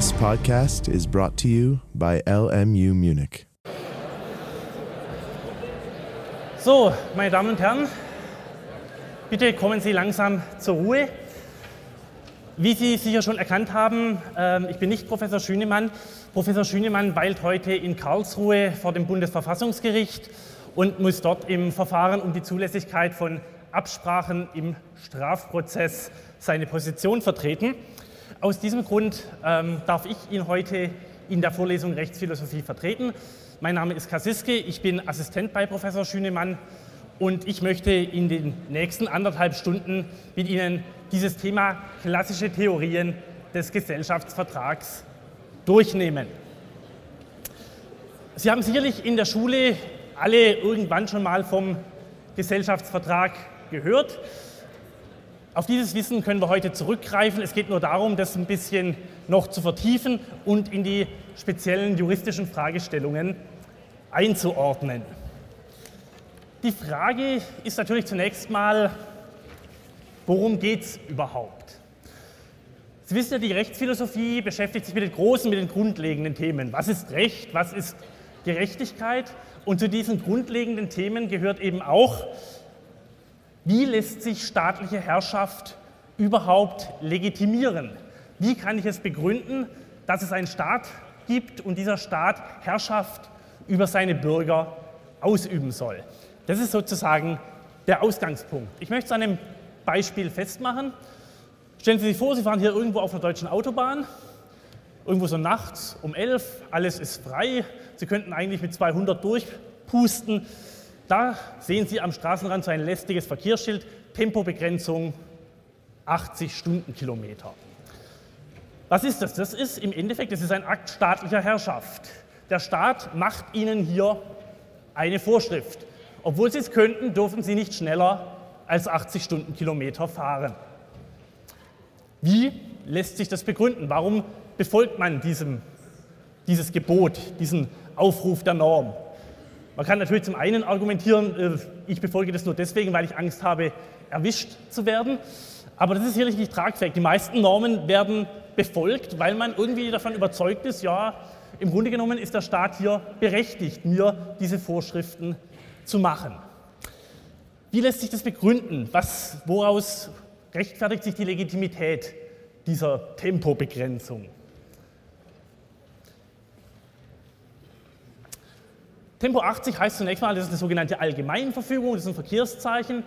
This podcast is brought to you by LMU Munich. So, meine Damen und Herren, bitte kommen Sie langsam zur Ruhe. Wie Sie sicher schon erkannt haben, ähm, ich bin nicht Professor Schünemann. Professor Schünemann weilt heute in Karlsruhe vor dem Bundesverfassungsgericht und muss dort im Verfahren um die Zulässigkeit von Absprachen im Strafprozess seine Position vertreten. Aus diesem Grund ähm, darf ich ihn heute in der Vorlesung Rechtsphilosophie vertreten. Mein Name ist Kasiske, ich bin Assistent bei Professor Schünemann und ich möchte in den nächsten anderthalb Stunden mit Ihnen dieses Thema klassische Theorien des Gesellschaftsvertrags durchnehmen. Sie haben sicherlich in der Schule alle irgendwann schon mal vom Gesellschaftsvertrag gehört. Auf dieses Wissen können wir heute zurückgreifen. Es geht nur darum, das ein bisschen noch zu vertiefen und in die speziellen juristischen Fragestellungen einzuordnen. Die Frage ist natürlich zunächst mal, worum geht es überhaupt? Sie wissen ja, die Rechtsphilosophie beschäftigt sich mit den großen, mit den grundlegenden Themen. Was ist Recht? Was ist Gerechtigkeit? Und zu diesen grundlegenden Themen gehört eben auch wie lässt sich staatliche Herrschaft überhaupt legitimieren? Wie kann ich es begründen, dass es einen Staat gibt und dieser Staat Herrschaft über seine Bürger ausüben soll? Das ist sozusagen der Ausgangspunkt. Ich möchte es an einem Beispiel festmachen. Stellen Sie sich vor, Sie fahren hier irgendwo auf einer deutschen Autobahn, irgendwo so nachts um 11, alles ist frei, Sie könnten eigentlich mit 200 durchpusten, da sehen Sie am Straßenrand so ein lästiges Verkehrsschild, Tempobegrenzung 80 Stundenkilometer. Was ist das? Das ist im Endeffekt, das ist ein Akt staatlicher Herrschaft. Der Staat macht Ihnen hier eine Vorschrift. Obwohl Sie es könnten, dürfen Sie nicht schneller als 80 Stundenkilometer fahren. Wie lässt sich das begründen? Warum befolgt man diesem, dieses Gebot, diesen Aufruf der Norm? Man kann natürlich zum einen argumentieren, äh, ich befolge das nur deswegen, weil ich Angst habe, erwischt zu werden. Aber das ist sicherlich nicht tragfähig. Die meisten Normen werden befolgt, weil man irgendwie davon überzeugt ist, ja, im Grunde genommen ist der Staat hier berechtigt, mir diese Vorschriften zu machen. Wie lässt sich das begründen? Was, woraus rechtfertigt sich die Legitimität dieser Tempobegrenzung? Tempo 80 heißt zunächst mal, das ist eine sogenannte Allgemeinverfügung, das ist ein Verkehrszeichen.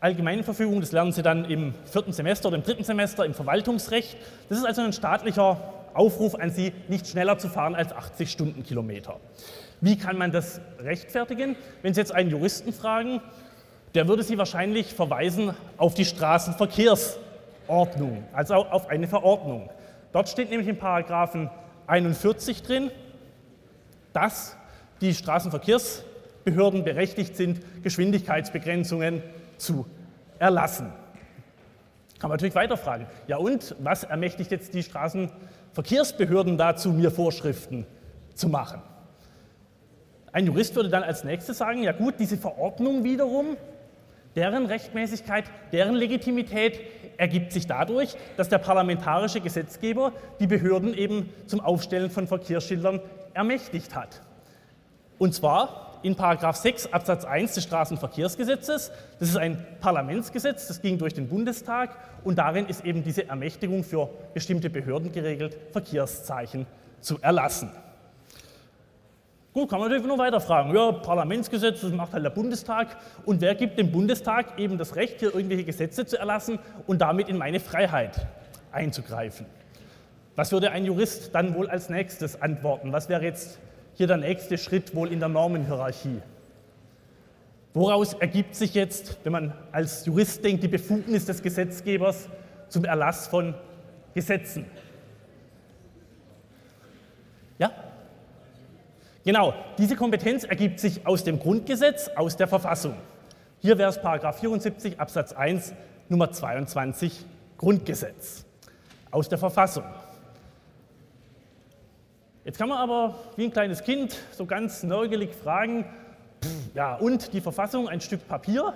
Allgemeinverfügung, das lernen Sie dann im vierten Semester oder im dritten Semester im Verwaltungsrecht. Das ist also ein staatlicher Aufruf an Sie, nicht schneller zu fahren als 80 Stundenkilometer. Wie kann man das rechtfertigen? Wenn Sie jetzt einen Juristen fragen, der würde Sie wahrscheinlich verweisen auf die Straßenverkehrsordnung, also auf eine Verordnung. Dort steht nämlich in Paragraphen 41 drin, dass die Straßenverkehrsbehörden berechtigt sind, Geschwindigkeitsbegrenzungen zu erlassen. Kann man natürlich weiterfragen. Ja und, was ermächtigt jetzt die Straßenverkehrsbehörden dazu, mir Vorschriften zu machen? Ein Jurist würde dann als nächstes sagen, ja gut, diese Verordnung wiederum, deren Rechtmäßigkeit, deren Legitimität ergibt sich dadurch, dass der parlamentarische Gesetzgeber die Behörden eben zum Aufstellen von Verkehrsschildern ermächtigt hat. Und zwar in Paragraph 6 Absatz 1 des Straßenverkehrsgesetzes. Das ist ein Parlamentsgesetz, das ging durch den Bundestag und darin ist eben diese Ermächtigung für bestimmte Behörden geregelt, Verkehrszeichen zu erlassen. Gut, kann man natürlich nur weiter fragen. Ja, Parlamentsgesetz, das macht halt der Bundestag. Und wer gibt dem Bundestag eben das Recht, hier irgendwelche Gesetze zu erlassen und damit in meine Freiheit einzugreifen? Was würde ein Jurist dann wohl als nächstes antworten? Was wäre jetzt hier der nächste Schritt wohl in der Normenhierarchie. Woraus ergibt sich jetzt, wenn man als Jurist denkt, die Befugnis des Gesetzgebers zum Erlass von Gesetzen? Ja? Genau, diese Kompetenz ergibt sich aus dem Grundgesetz, aus der Verfassung. Hier wäre es Paragraph 74 Absatz 1 Nummer 22 Grundgesetz aus der Verfassung. Jetzt kann man aber wie ein kleines Kind so ganz nörgelig fragen, ja und die Verfassung, ein Stück Papier,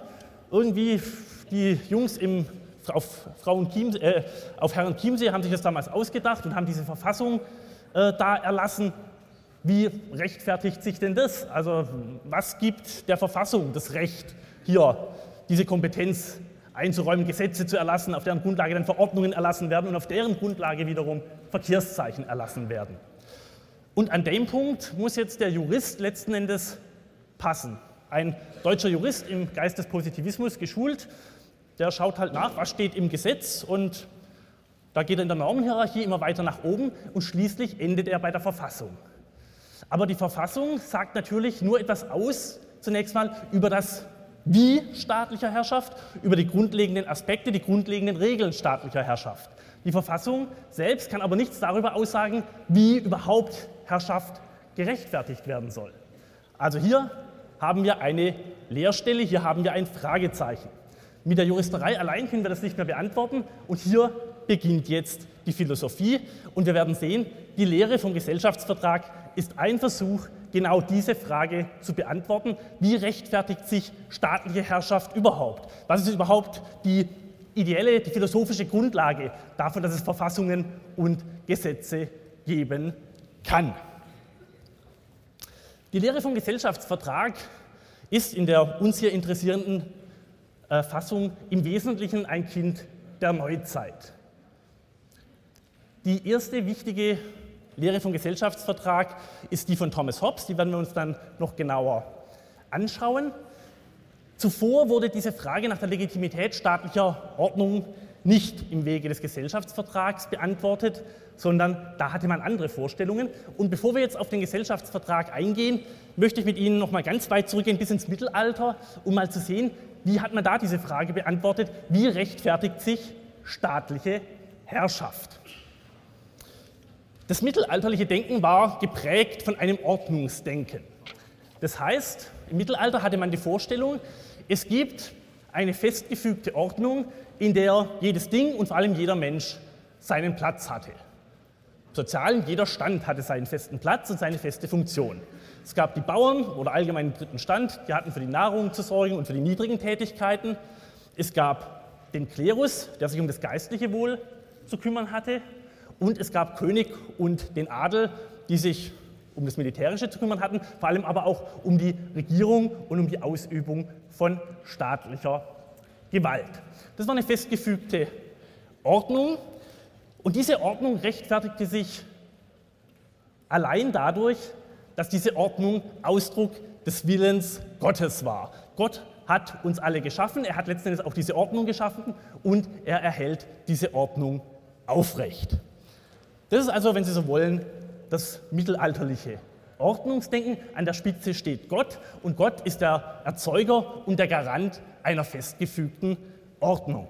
irgendwie die Jungs im auf, Frauen Chiemsee, äh, auf Herrn Chiemsee haben sich das damals ausgedacht und haben diese Verfassung äh, da erlassen. Wie rechtfertigt sich denn das? Also was gibt der Verfassung das Recht, hier diese Kompetenz einzuräumen, Gesetze zu erlassen, auf deren Grundlage dann Verordnungen erlassen werden und auf deren Grundlage wiederum Verkehrszeichen erlassen werden? Und an dem Punkt muss jetzt der Jurist letzten Endes passen. Ein deutscher Jurist im Geist des Positivismus geschult, der schaut halt nach, was steht im Gesetz und da geht er in der Normenhierarchie immer weiter nach oben und schließlich endet er bei der Verfassung. Aber die Verfassung sagt natürlich nur etwas aus, zunächst mal über das Wie staatlicher Herrschaft, über die grundlegenden Aspekte, die grundlegenden Regeln staatlicher Herrschaft. Die Verfassung selbst kann aber nichts darüber aussagen, wie überhaupt Herrschaft gerechtfertigt werden soll. Also hier haben wir eine Leerstelle, hier haben wir ein Fragezeichen. Mit der Juristerei allein können wir das nicht mehr beantworten und hier beginnt jetzt die Philosophie und wir werden sehen, die Lehre vom Gesellschaftsvertrag ist ein Versuch, genau diese Frage zu beantworten. Wie rechtfertigt sich staatliche Herrschaft überhaupt? Was ist überhaupt die ideelle, die philosophische Grundlage davon, dass es Verfassungen und Gesetze geben kann? Die Lehre vom Gesellschaftsvertrag ist in der uns hier interessierenden äh, Fassung im Wesentlichen ein Kind der Neuzeit. Die erste wichtige Lehre vom Gesellschaftsvertrag ist die von Thomas Hobbes, die werden wir uns dann noch genauer anschauen. Zuvor wurde diese Frage nach der Legitimität staatlicher Ordnung nicht im Wege des Gesellschaftsvertrags beantwortet, sondern da hatte man andere Vorstellungen. Und bevor wir jetzt auf den Gesellschaftsvertrag eingehen, möchte ich mit Ihnen noch mal ganz weit zurückgehen bis ins Mittelalter, um mal zu sehen, wie hat man da diese Frage beantwortet, wie rechtfertigt sich staatliche Herrschaft? Das mittelalterliche Denken war geprägt von einem Ordnungsdenken. Das heißt, im Mittelalter hatte man die Vorstellung, es gibt eine festgefügte Ordnung, in der jedes Ding und vor allem jeder Mensch seinen Platz hatte. Sozialen, jeder Stand hatte seinen festen Platz und seine feste Funktion. Es gab die Bauern oder allgemein den dritten Stand, die hatten für die Nahrung zu sorgen und für die niedrigen Tätigkeiten. Es gab den Klerus, der sich um das geistliche Wohl zu kümmern hatte. Und es gab König und den Adel, die sich um das Militärische zu kümmern hatten, vor allem aber auch um die Regierung und um die Ausübung von staatlicher Gewalt. Das war eine festgefügte Ordnung und diese Ordnung rechtfertigte sich allein dadurch, dass diese Ordnung Ausdruck des Willens Gottes war. Gott hat uns alle geschaffen, er hat letztendlich auch diese Ordnung geschaffen und er erhält diese Ordnung aufrecht. Das ist also, wenn Sie so wollen, das mittelalterliche Ordnungsdenken. An der Spitze steht Gott und Gott ist der Erzeuger und der Garant einer festgefügten Ordnung.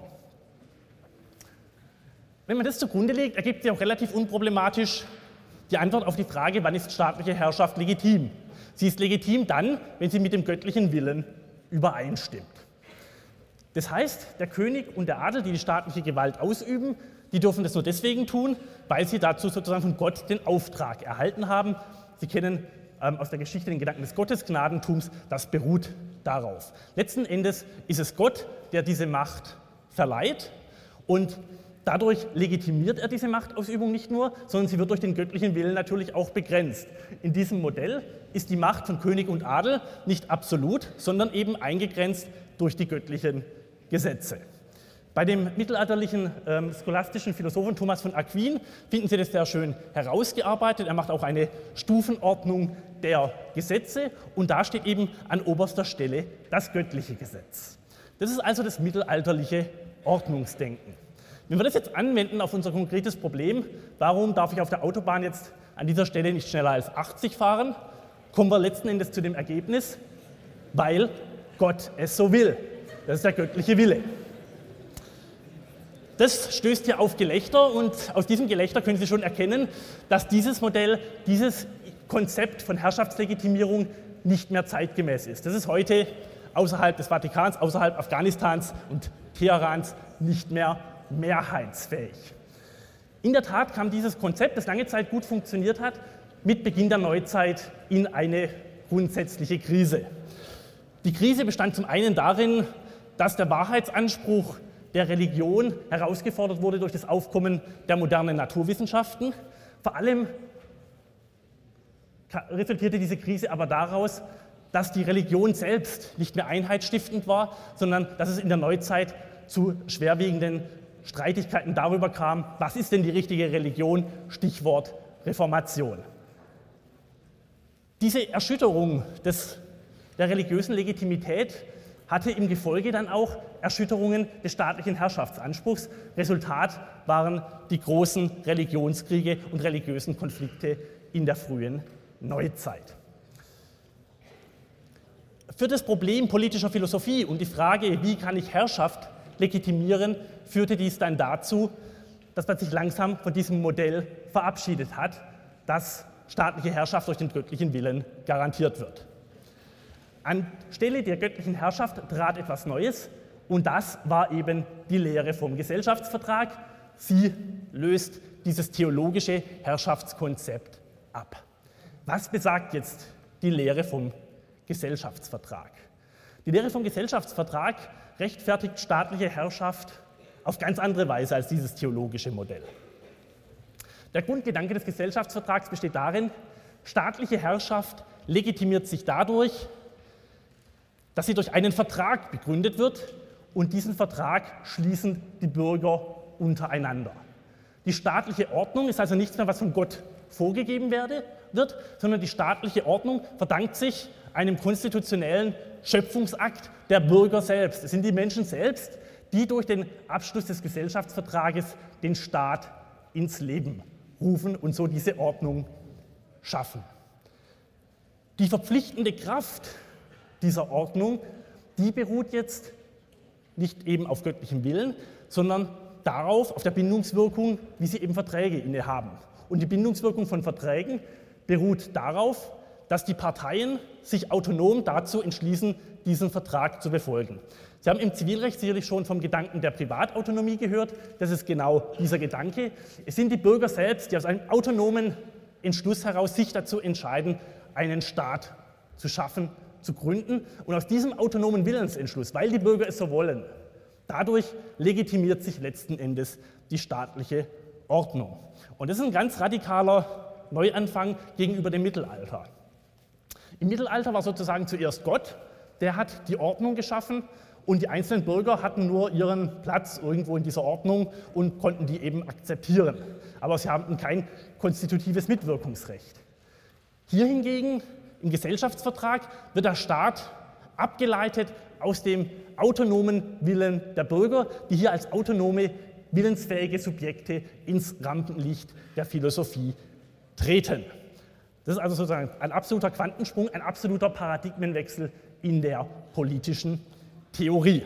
Wenn man das zugrunde legt, ergibt sich auch relativ unproblematisch die Antwort auf die Frage, wann ist staatliche Herrschaft legitim? Sie ist legitim dann, wenn sie mit dem göttlichen Willen übereinstimmt. Das heißt, der König und der Adel, die die staatliche Gewalt ausüben, die dürfen das nur deswegen tun, weil sie dazu sozusagen von Gott den Auftrag erhalten haben. Sie kennen ähm, aus der Geschichte den Gedanken des Gottesgnadentums, das beruht darauf. Letzten Endes ist es Gott, der diese Macht verleiht und dadurch legitimiert er diese Machtausübung nicht nur, sondern sie wird durch den göttlichen Willen natürlich auch begrenzt. In diesem Modell ist die Macht von König und Adel nicht absolut, sondern eben eingegrenzt durch die göttlichen Gesetze. Bei dem mittelalterlichen ähm, scholastischen Philosophen Thomas von Aquin finden Sie das sehr schön herausgearbeitet. Er macht auch eine Stufenordnung der Gesetze und da steht eben an oberster Stelle das göttliche Gesetz. Das ist also das mittelalterliche Ordnungsdenken. Wenn wir das jetzt anwenden auf unser konkretes Problem, warum darf ich auf der Autobahn jetzt an dieser Stelle nicht schneller als 80 fahren, kommen wir letzten Endes zu dem Ergebnis, weil Gott es so will. Das ist der göttliche Wille. Das stößt hier auf Gelächter und aus diesem Gelächter können Sie schon erkennen, dass dieses Modell, dieses Konzept von Herrschaftslegitimierung nicht mehr zeitgemäß ist. Das ist heute außerhalb des Vatikans, außerhalb Afghanistans und Teherans nicht mehr mehrheitsfähig. In der Tat kam dieses Konzept, das lange Zeit gut funktioniert hat, mit Beginn der Neuzeit in eine grundsätzliche Krise. Die Krise bestand zum einen darin, dass der Wahrheitsanspruch der Religion herausgefordert wurde durch das Aufkommen der modernen Naturwissenschaften. Vor allem resultierte diese Krise aber daraus, dass die Religion selbst nicht mehr einheitsstiftend war, sondern dass es in der Neuzeit zu schwerwiegenden Streitigkeiten darüber kam, was ist denn die richtige Religion, Stichwort Reformation. Diese Erschütterung des, der religiösen Legitimität hatte im Gefolge dann auch Erschütterungen des staatlichen Herrschaftsanspruchs. Resultat waren die großen Religionskriege und religiösen Konflikte in der frühen Neuzeit. Für das Problem politischer Philosophie und die Frage, wie kann ich Herrschaft legitimieren, führte dies dann dazu, dass man sich langsam von diesem Modell verabschiedet hat, dass staatliche Herrschaft durch den göttlichen Willen garantiert wird. Anstelle der göttlichen Herrschaft trat etwas Neues und das war eben die Lehre vom Gesellschaftsvertrag. Sie löst dieses theologische Herrschaftskonzept ab. Was besagt jetzt die Lehre vom Gesellschaftsvertrag? Die Lehre vom Gesellschaftsvertrag rechtfertigt staatliche Herrschaft auf ganz andere Weise als dieses theologische Modell. Der Grundgedanke des Gesellschaftsvertrags besteht darin, staatliche Herrschaft legitimiert sich dadurch, dass sie durch einen Vertrag begründet wird und diesen Vertrag schließen die Bürger untereinander. Die staatliche Ordnung ist also nichts mehr, was von Gott vorgegeben werde, wird, sondern die staatliche Ordnung verdankt sich einem konstitutionellen Schöpfungsakt der Bürger selbst. Es sind die Menschen selbst, die durch den Abschluss des Gesellschaftsvertrages den Staat ins Leben rufen und so diese Ordnung schaffen. Die verpflichtende Kraft dieser Ordnung, die beruht jetzt nicht eben auf göttlichem Willen, sondern darauf, auf der Bindungswirkung, wie sie eben Verträge innehaben. Und die Bindungswirkung von Verträgen beruht darauf, dass die Parteien sich autonom dazu entschließen, diesen Vertrag zu befolgen. Sie haben im Zivilrecht sicherlich schon vom Gedanken der Privatautonomie gehört. Das ist genau dieser Gedanke. Es sind die Bürger selbst, die aus einem autonomen Entschluss heraus sich dazu entscheiden, einen Staat zu schaffen, zu gründen. Und aus diesem autonomen Willensentschluss, weil die Bürger es so wollen, dadurch legitimiert sich letzten Endes die staatliche Ordnung. Und das ist ein ganz radikaler Neuanfang gegenüber dem Mittelalter. Im Mittelalter war sozusagen zuerst Gott, der hat die Ordnung geschaffen und die einzelnen Bürger hatten nur ihren Platz irgendwo in dieser Ordnung und konnten die eben akzeptieren. Aber sie hatten kein konstitutives Mitwirkungsrecht. Hier hingegen im Gesellschaftsvertrag wird der Staat abgeleitet aus dem autonomen Willen der Bürger, die hier als autonome, willensfähige Subjekte ins Rampenlicht der Philosophie treten. Das ist also sozusagen ein absoluter Quantensprung, ein absoluter Paradigmenwechsel in der politischen Theorie.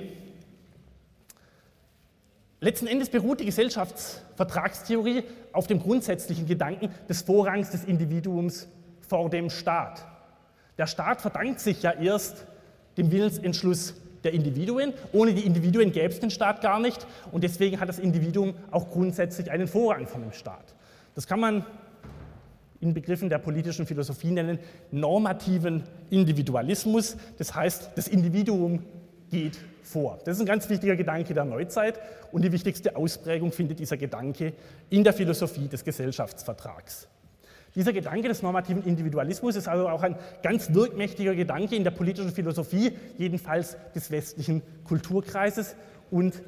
Letzten Endes beruht die Gesellschaftsvertragstheorie auf dem grundsätzlichen Gedanken des Vorrangs des Individuums vor dem Staat. Der Staat verdankt sich ja erst dem Willensentschluss der Individuen. Ohne die Individuen gäbe es den Staat gar nicht und deswegen hat das Individuum auch grundsätzlich einen Vorrang vor dem Staat. Das kann man in Begriffen der politischen Philosophie nennen, normativen Individualismus. Das heißt, das Individuum geht vor. Das ist ein ganz wichtiger Gedanke der Neuzeit und die wichtigste Ausprägung findet dieser Gedanke in der Philosophie des Gesellschaftsvertrags. Dieser Gedanke des normativen Individualismus ist also auch ein ganz wirkmächtiger Gedanke in der politischen Philosophie, jedenfalls des westlichen Kulturkreises und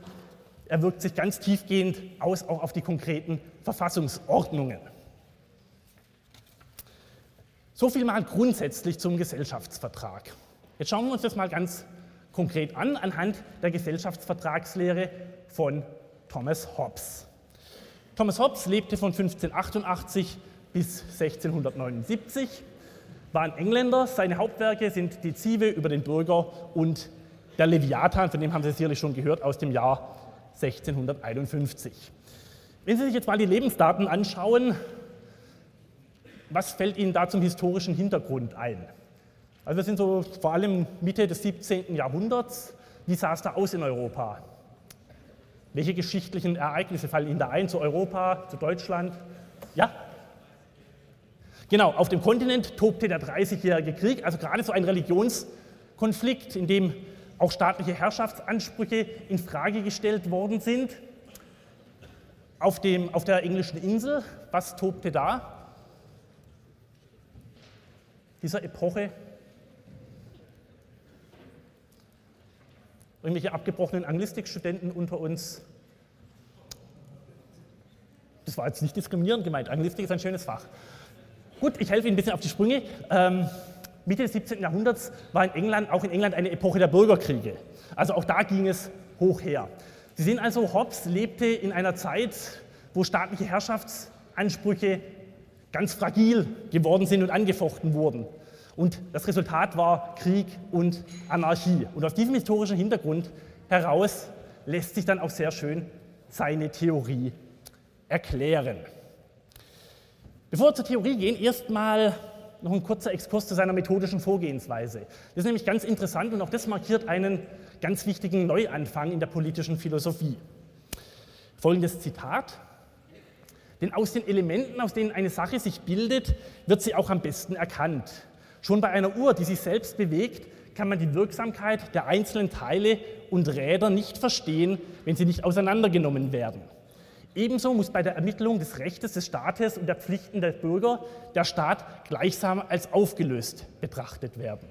er wirkt sich ganz tiefgehend aus auch auf die konkreten Verfassungsordnungen. So viel mal grundsätzlich zum Gesellschaftsvertrag. Jetzt schauen wir uns das mal ganz konkret an anhand der Gesellschaftsvertragslehre von Thomas Hobbes. Thomas Hobbes lebte von 1588 bis 1679, war ein Engländer. Seine Hauptwerke sind die Zive über den Bürger und der Leviathan, von dem haben Sie sicherlich schon gehört, aus dem Jahr 1651. Wenn Sie sich jetzt mal die Lebensdaten anschauen, was fällt Ihnen da zum historischen Hintergrund ein? Also wir sind so vor allem Mitte des 17. Jahrhunderts. Wie sah es da aus in Europa? Welche geschichtlichen Ereignisse fallen Ihnen da ein zu Europa, zu Deutschland? Ja? Genau, auf dem Kontinent tobte der 30-jährige Krieg, also gerade so ein Religionskonflikt, in dem auch staatliche Herrschaftsansprüche in Frage gestellt worden sind. Auf, dem, auf der englischen Insel, was tobte da? Dieser Epoche. Irgendwelche abgebrochenen Anglistikstudenten unter uns. Das war jetzt nicht diskriminierend gemeint. Anglistik ist ein schönes Fach. Gut, ich helfe Ihnen ein bisschen auf die Sprünge. Ähm, Mitte des 17. Jahrhunderts war in England, auch in England eine Epoche der Bürgerkriege. Also auch da ging es hoch her. Sie sehen also, Hobbes lebte in einer Zeit, wo staatliche Herrschaftsansprüche ganz fragil geworden sind und angefochten wurden. Und das Resultat war Krieg und Anarchie. Und aus diesem historischen Hintergrund heraus lässt sich dann auch sehr schön seine Theorie erklären. Bevor wir zur Theorie gehen, erstmal noch ein kurzer Exkurs zu seiner methodischen Vorgehensweise. Das ist nämlich ganz interessant und auch das markiert einen ganz wichtigen Neuanfang in der politischen Philosophie. Folgendes Zitat. Denn aus den Elementen, aus denen eine Sache sich bildet, wird sie auch am besten erkannt. Schon bei einer Uhr, die sich selbst bewegt, kann man die Wirksamkeit der einzelnen Teile und Räder nicht verstehen, wenn sie nicht auseinandergenommen werden. Ebenso muss bei der Ermittlung des Rechtes des Staates und der Pflichten der Bürger der Staat gleichsam als aufgelöst betrachtet werden.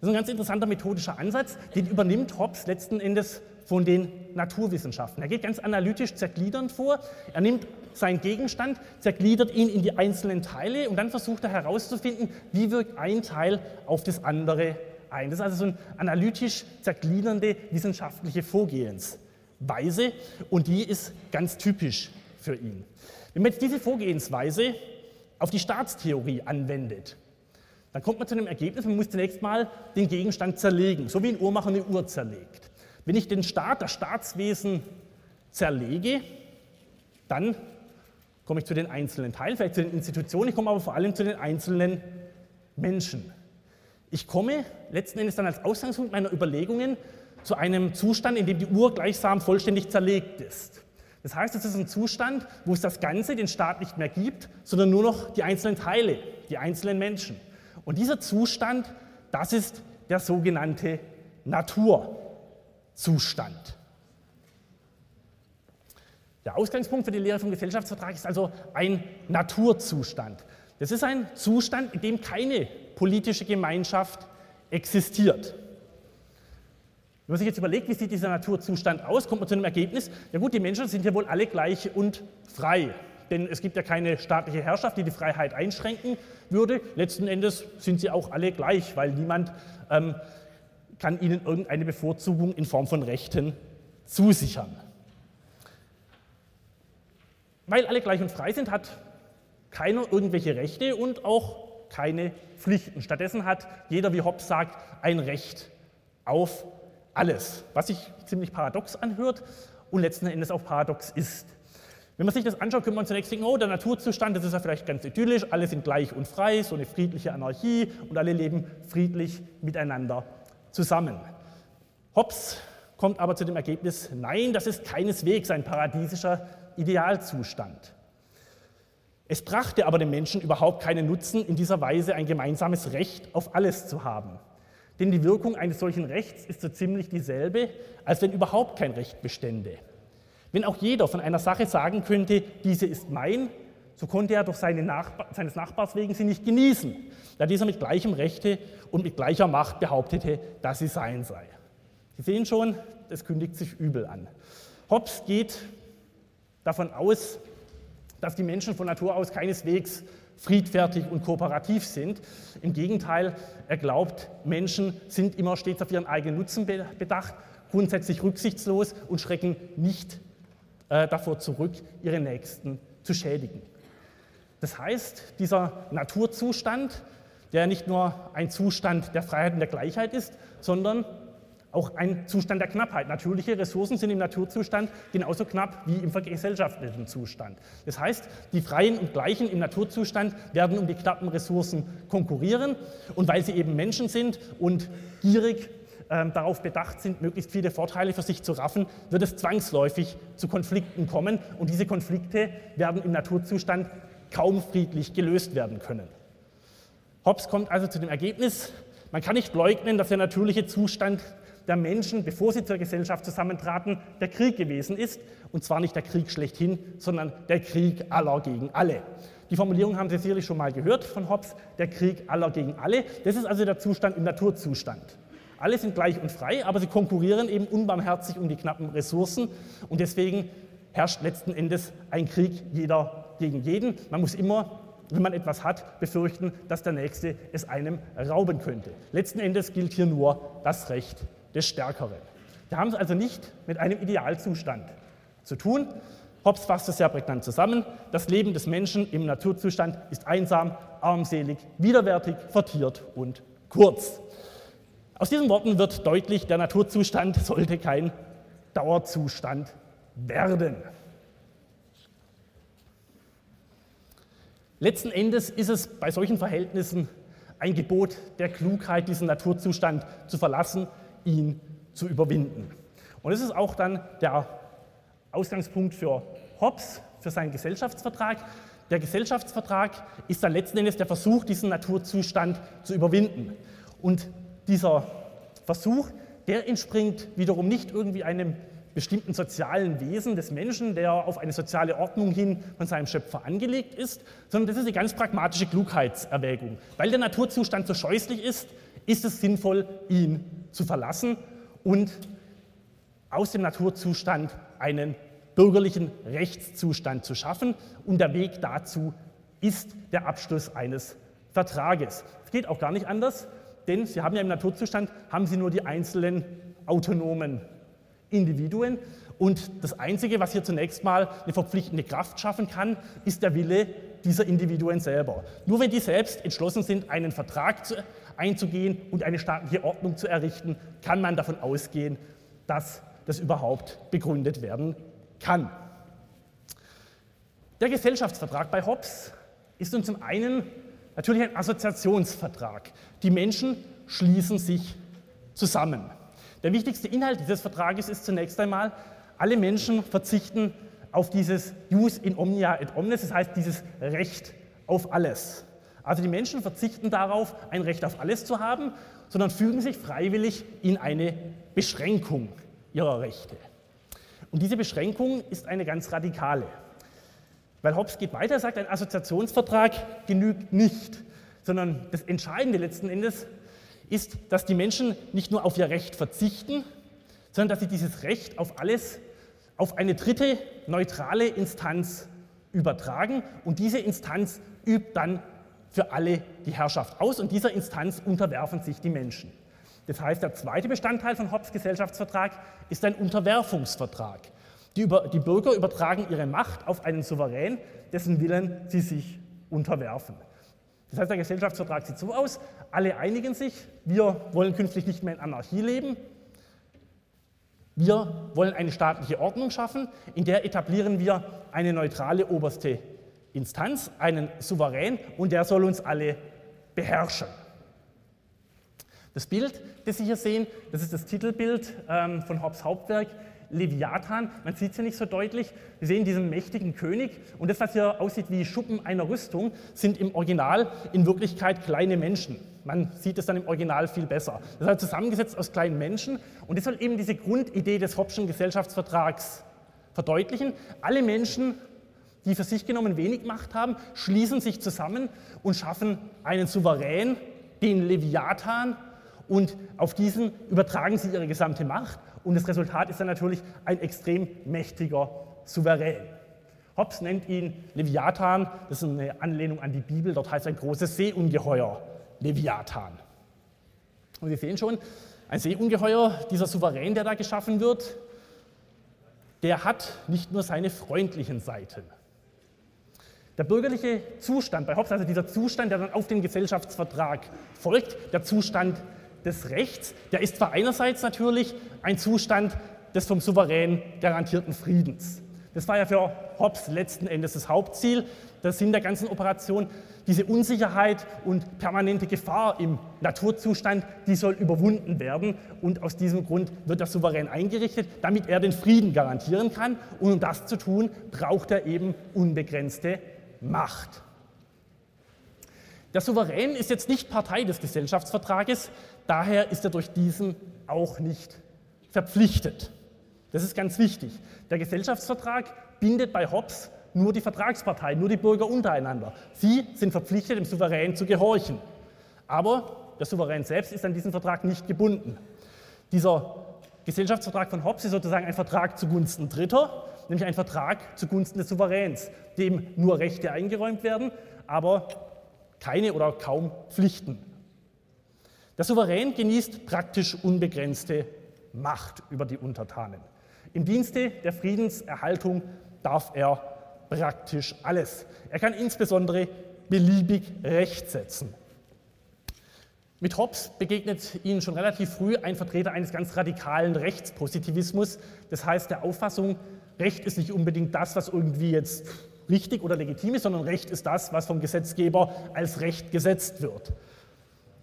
Das ist ein ganz interessanter methodischer Ansatz, den übernimmt Hobbes letzten Endes von den Naturwissenschaften. Er geht ganz analytisch zergliedernd vor. Er nimmt seinen Gegenstand, zergliedert ihn in die einzelnen Teile und dann versucht er herauszufinden, wie wirkt ein Teil auf das andere ein. Das ist also so eine analytisch zergliedernde wissenschaftliche Vorgehensweise. Weise und die ist ganz typisch für ihn. Wenn man jetzt diese Vorgehensweise auf die Staatstheorie anwendet, dann kommt man zu einem Ergebnis, man muss zunächst mal den Gegenstand zerlegen, so wie ein Uhrmacher eine Uhr zerlegt. Wenn ich den Staat, das Staatswesen zerlege, dann komme ich zu den einzelnen Teilen, vielleicht zu den Institutionen, ich komme aber vor allem zu den einzelnen Menschen. Ich komme letzten Endes dann als Ausgangspunkt meiner Überlegungen zu einem Zustand, in dem die Uhr gleichsam vollständig zerlegt ist. Das heißt, es ist ein Zustand, wo es das Ganze, den Staat nicht mehr gibt, sondern nur noch die einzelnen Teile, die einzelnen Menschen. Und dieser Zustand, das ist der sogenannte Naturzustand. Der Ausgangspunkt für die Lehre vom Gesellschaftsvertrag ist also ein Naturzustand. Das ist ein Zustand, in dem keine politische Gemeinschaft existiert. Wenn man sich jetzt überlegt, wie sieht dieser Naturzustand aus, kommt man zu einem Ergebnis, ja gut, die Menschen sind ja wohl alle gleich und frei. Denn es gibt ja keine staatliche Herrschaft, die die Freiheit einschränken würde. Letzten Endes sind sie auch alle gleich, weil niemand ähm, kann ihnen irgendeine Bevorzugung in Form von Rechten zusichern. Weil alle gleich und frei sind, hat keiner irgendwelche Rechte und auch keine Pflichten. Stattdessen hat jeder, wie Hobbes sagt, ein Recht auf alles, was sich ziemlich paradox anhört und letzten Endes auch paradox ist. Wenn man sich das anschaut, könnte man zunächst denken, oh, der Naturzustand, das ist ja vielleicht ganz idyllisch, alle sind gleich und frei, so eine friedliche Anarchie und alle leben friedlich miteinander zusammen. Hobbes kommt aber zu dem Ergebnis, nein, das ist keineswegs ein paradiesischer Idealzustand. Es brachte aber den Menschen überhaupt keinen Nutzen, in dieser Weise ein gemeinsames Recht auf alles zu haben. Denn die Wirkung eines solchen Rechts ist so ziemlich dieselbe, als wenn überhaupt kein Recht bestände. Wenn auch jeder von einer Sache sagen könnte, diese ist mein, so konnte er doch seine Nachbar, seines Nachbars wegen sie nicht genießen, da dieser mit gleichem Rechte und mit gleicher Macht behauptete, dass sie sein sei. Sie sehen schon, es kündigt sich übel an. Hobbes geht davon aus, dass die Menschen von Natur aus keineswegs friedfertig und kooperativ sind. Im Gegenteil, er glaubt, Menschen sind immer stets auf ihren eigenen Nutzen bedacht, grundsätzlich rücksichtslos und schrecken nicht äh, davor zurück, ihre Nächsten zu schädigen. Das heißt, dieser Naturzustand, der nicht nur ein Zustand der Freiheit und der Gleichheit ist, sondern auch ein Zustand der Knappheit. Natürliche Ressourcen sind im Naturzustand genauso knapp wie im gesellschaftlichen Zustand. Das heißt, die Freien und Gleichen im Naturzustand werden um die knappen Ressourcen konkurrieren und weil sie eben Menschen sind und gierig äh, darauf bedacht sind, möglichst viele Vorteile für sich zu raffen, wird es zwangsläufig zu Konflikten kommen und diese Konflikte werden im Naturzustand kaum friedlich gelöst werden können. Hobbes kommt also zu dem Ergebnis, man kann nicht leugnen, dass der natürliche Zustand der Menschen, bevor sie zur Gesellschaft zusammentraten, der Krieg gewesen ist. Und zwar nicht der Krieg schlechthin, sondern der Krieg aller gegen alle. Die Formulierung haben Sie sicherlich schon mal gehört von Hobbes, der Krieg aller gegen alle. Das ist also der Zustand im Naturzustand. Alle sind gleich und frei, aber sie konkurrieren eben unbarmherzig um die knappen Ressourcen und deswegen herrscht letzten Endes ein Krieg jeder gegen jeden. Man muss immer, wenn man etwas hat, befürchten, dass der Nächste es einem rauben könnte. Letzten Endes gilt hier nur das Recht des Stärkeren. Wir haben es also nicht mit einem Idealzustand zu tun. Hobbes fasst es sehr prägnant zusammen. Das Leben des Menschen im Naturzustand ist einsam, armselig, widerwärtig, vertiert und kurz. Aus diesen Worten wird deutlich, der Naturzustand sollte kein Dauerzustand werden. Letzten Endes ist es bei solchen Verhältnissen ein Gebot der Klugheit, diesen Naturzustand zu verlassen, ihn zu überwinden. Und es ist auch dann der Ausgangspunkt für Hobbes, für seinen Gesellschaftsvertrag. Der Gesellschaftsvertrag ist dann letzten Endes der Versuch, diesen Naturzustand zu überwinden. Und dieser Versuch, der entspringt wiederum nicht irgendwie einem bestimmten sozialen Wesen des Menschen, der auf eine soziale Ordnung hin von seinem Schöpfer angelegt ist, sondern das ist eine ganz pragmatische Klugheitserwägung. Weil der Naturzustand so scheußlich ist, ist es sinnvoll, ihn zu verlassen und aus dem Naturzustand einen bürgerlichen Rechtszustand zu schaffen. Und der Weg dazu ist der Abschluss eines Vertrages. Es geht auch gar nicht anders, denn Sie haben ja im Naturzustand haben Sie nur die einzelnen autonomen Individuen. Und das Einzige, was hier zunächst mal eine verpflichtende Kraft schaffen kann, ist der Wille dieser Individuen selber. Nur wenn die selbst entschlossen sind, einen Vertrag zu, einzugehen und eine staatliche Ordnung zu errichten, kann man davon ausgehen, dass das überhaupt begründet werden kann. Der Gesellschaftsvertrag bei Hobbes ist nun zum einen natürlich ein Assoziationsvertrag. Die Menschen schließen sich zusammen. Der wichtigste Inhalt dieses Vertrages ist zunächst einmal, alle Menschen verzichten auf dieses Jus in omnia et omnes, das heißt dieses Recht auf alles. Also die Menschen verzichten darauf, ein Recht auf alles zu haben, sondern fügen sich freiwillig in eine Beschränkung ihrer Rechte. Und diese Beschränkung ist eine ganz radikale. Weil Hobbes geht weiter, sagt, ein Assoziationsvertrag genügt nicht, sondern das Entscheidende letzten Endes ist, dass die Menschen nicht nur auf ihr Recht verzichten, sondern dass sie dieses Recht auf alles auf eine dritte neutrale Instanz übertragen und diese Instanz übt dann für alle die Herrschaft aus und dieser Instanz unterwerfen sich die Menschen. Das heißt, der zweite Bestandteil von Hobbes Gesellschaftsvertrag ist ein Unterwerfungsvertrag. Die, über, die Bürger übertragen ihre Macht auf einen Souverän, dessen Willen sie sich unterwerfen. Das heißt, der Gesellschaftsvertrag sieht so aus, alle einigen sich, wir wollen künftig nicht mehr in Anarchie leben, wir wollen eine staatliche Ordnung schaffen, in der etablieren wir eine neutrale oberste Instanz, einen Souverän, und der soll uns alle beherrschen. Das Bild, das Sie hier sehen, das ist das Titelbild ähm, von Hobbes Hauptwerk Leviathan. Man sieht es ja nicht so deutlich. Wir sehen diesen mächtigen König und das, was hier aussieht wie Schuppen einer Rüstung, sind im Original in Wirklichkeit kleine Menschen. Man sieht es dann im Original viel besser. Das ist halt zusammengesetzt aus kleinen Menschen und das soll eben diese Grundidee des Hobbschen Gesellschaftsvertrags verdeutlichen. Alle Menschen, die für sich genommen wenig Macht haben, schließen sich zusammen und schaffen einen Souverän, den Leviathan, und auf diesen übertragen sie ihre gesamte Macht und das Resultat ist dann natürlich ein extrem mächtiger Souverän. Hobbes nennt ihn Leviathan, das ist eine Anlehnung an die Bibel, dort heißt ein großes Seeungeheuer Leviathan. Und Sie sehen schon, ein Seeungeheuer, dieser Souverän, der da geschaffen wird, der hat nicht nur seine freundlichen Seiten. Der bürgerliche Zustand bei Hobbes, also dieser Zustand, der dann auf den Gesellschaftsvertrag folgt, der Zustand des Rechts, der ist zwar einerseits natürlich ein Zustand des vom Souverän garantierten Friedens. Das war ja für Hobbes letzten Endes das Hauptziel, der Sinn der ganzen Operation. Diese Unsicherheit und permanente Gefahr im Naturzustand, die soll überwunden werden. Und aus diesem Grund wird der Souverän eingerichtet, damit er den Frieden garantieren kann. Und um das zu tun, braucht er eben unbegrenzte Macht. Der Souverän ist jetzt nicht Partei des Gesellschaftsvertrages, daher ist er durch diesen auch nicht verpflichtet. Das ist ganz wichtig. Der Gesellschaftsvertrag bindet bei Hobbes nur die Vertragsparteien, nur die Bürger untereinander. Sie sind verpflichtet, dem Souverän zu gehorchen. Aber der Souverän selbst ist an diesen Vertrag nicht gebunden. Dieser Gesellschaftsvertrag von Hobbes ist sozusagen ein Vertrag zugunsten Dritter, nämlich ein Vertrag zugunsten des Souveräns, dem nur Rechte eingeräumt werden, aber keine oder kaum Pflichten. Der Souverän genießt praktisch unbegrenzte Macht über die Untertanen. Im Dienste der Friedenserhaltung darf er praktisch alles. Er kann insbesondere beliebig Recht setzen. Mit Hobbes begegnet Ihnen schon relativ früh ein Vertreter eines ganz radikalen Rechtspositivismus, das heißt der Auffassung, Recht ist nicht unbedingt das, was irgendwie jetzt richtig oder legitim ist, sondern Recht ist das, was vom Gesetzgeber als Recht gesetzt wird.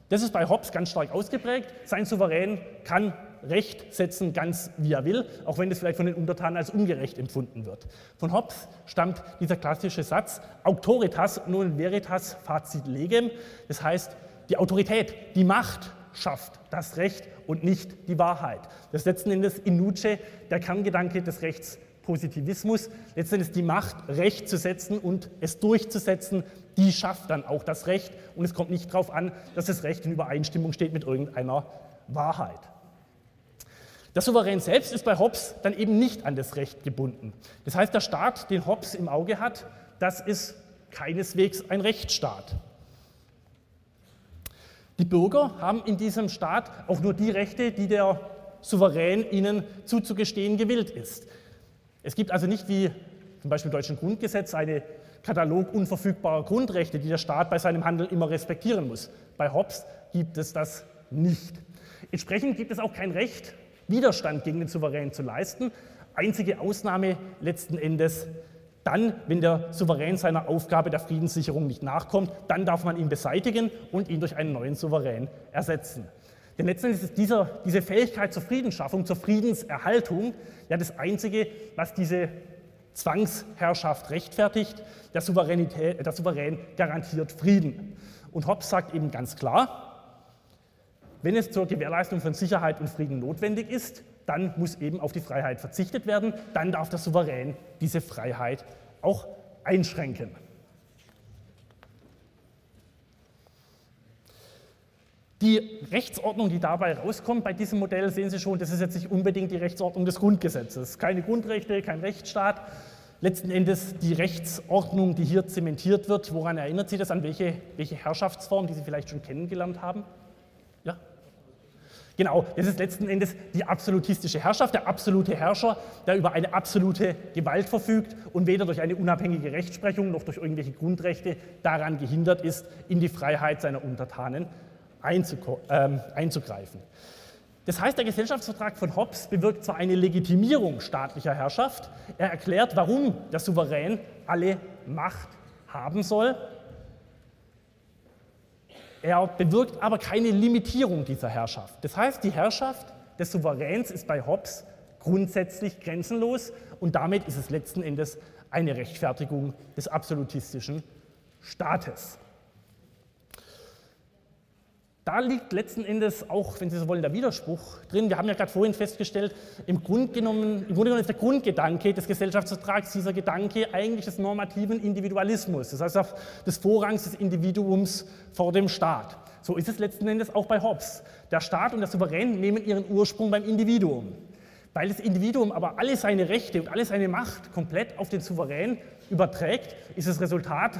Das ist bei Hobbes ganz stark ausgeprägt. Sein Souverän kann Recht setzen, ganz wie er will, auch wenn es vielleicht von den Untertanen als ungerecht empfunden wird. Von Hobbes stammt dieser klassische Satz, Autoritas non veritas facit legem, das heißt, die Autorität, die Macht schafft das Recht und nicht die Wahrheit. Das ist letzten Endes in Nuce der Kerngedanke des Rechtspositivismus. Letztendlich die Macht, Recht zu setzen und es durchzusetzen, die schafft dann auch das Recht. Und es kommt nicht darauf an, dass das Recht in Übereinstimmung steht mit irgendeiner Wahrheit. Der Souverän selbst ist bei Hobbes dann eben nicht an das Recht gebunden. Das heißt, der Staat, den Hobbes im Auge hat, das ist keineswegs ein Rechtsstaat. Die Bürger haben in diesem Staat auch nur die Rechte, die der Souverän ihnen zuzugestehen gewillt ist. Es gibt also nicht wie zum Beispiel im deutschen Grundgesetz einen Katalog unverfügbarer Grundrechte, die der Staat bei seinem Handeln immer respektieren muss. Bei Hobbes gibt es das nicht. Entsprechend gibt es auch kein Recht, Widerstand gegen den Souverän zu leisten. Einzige Ausnahme letzten Endes dann, wenn der Souverän seiner Aufgabe der Friedenssicherung nicht nachkommt, dann darf man ihn beseitigen und ihn durch einen neuen Souverän ersetzen. Denn letztendlich ist dieser, diese Fähigkeit zur Friedensschaffung, zur Friedenserhaltung ja das Einzige, was diese Zwangsherrschaft rechtfertigt. Der, Souveränität, der Souverän garantiert Frieden. Und Hobbes sagt eben ganz klar, wenn es zur Gewährleistung von Sicherheit und Frieden notwendig ist, dann muss eben auf die Freiheit verzichtet werden, dann darf der Souverän diese Freiheit auch einschränken. Die Rechtsordnung, die dabei rauskommt bei diesem Modell, sehen Sie schon, das ist jetzt nicht unbedingt die Rechtsordnung des Grundgesetzes. Keine Grundrechte, kein Rechtsstaat. Letzten Endes die Rechtsordnung, die hier zementiert wird, woran erinnert Sie das? An welche, welche Herrschaftsform, die Sie vielleicht schon kennengelernt haben? Ja? Genau, das ist letzten Endes die absolutistische Herrschaft, der absolute Herrscher, der über eine absolute Gewalt verfügt und weder durch eine unabhängige Rechtsprechung noch durch irgendwelche Grundrechte daran gehindert ist, in die Freiheit seiner Untertanen einzugreifen. Das heißt, der Gesellschaftsvertrag von Hobbes bewirkt zwar eine Legitimierung staatlicher Herrschaft, er erklärt, warum der Souverän alle Macht haben soll, er bewirkt aber keine Limitierung dieser Herrschaft. Das heißt, die Herrschaft des Souveräns ist bei Hobbes grundsätzlich grenzenlos und damit ist es letzten Endes eine Rechtfertigung des absolutistischen Staates. Da liegt letzten Endes auch, wenn Sie so wollen, der Widerspruch drin. Wir haben ja gerade vorhin festgestellt, im Grunde, genommen, im Grunde genommen ist der Grundgedanke des Gesellschaftsvertrags dieser Gedanke eigentlich des normativen Individualismus, das heißt des Vorrangs des Individuums vor dem Staat. So ist es letzten Endes auch bei Hobbes. Der Staat und der Souverän nehmen ihren Ursprung beim Individuum. Weil das Individuum aber alle seine Rechte und alle seine Macht komplett auf den Souverän überträgt, ist das Resultat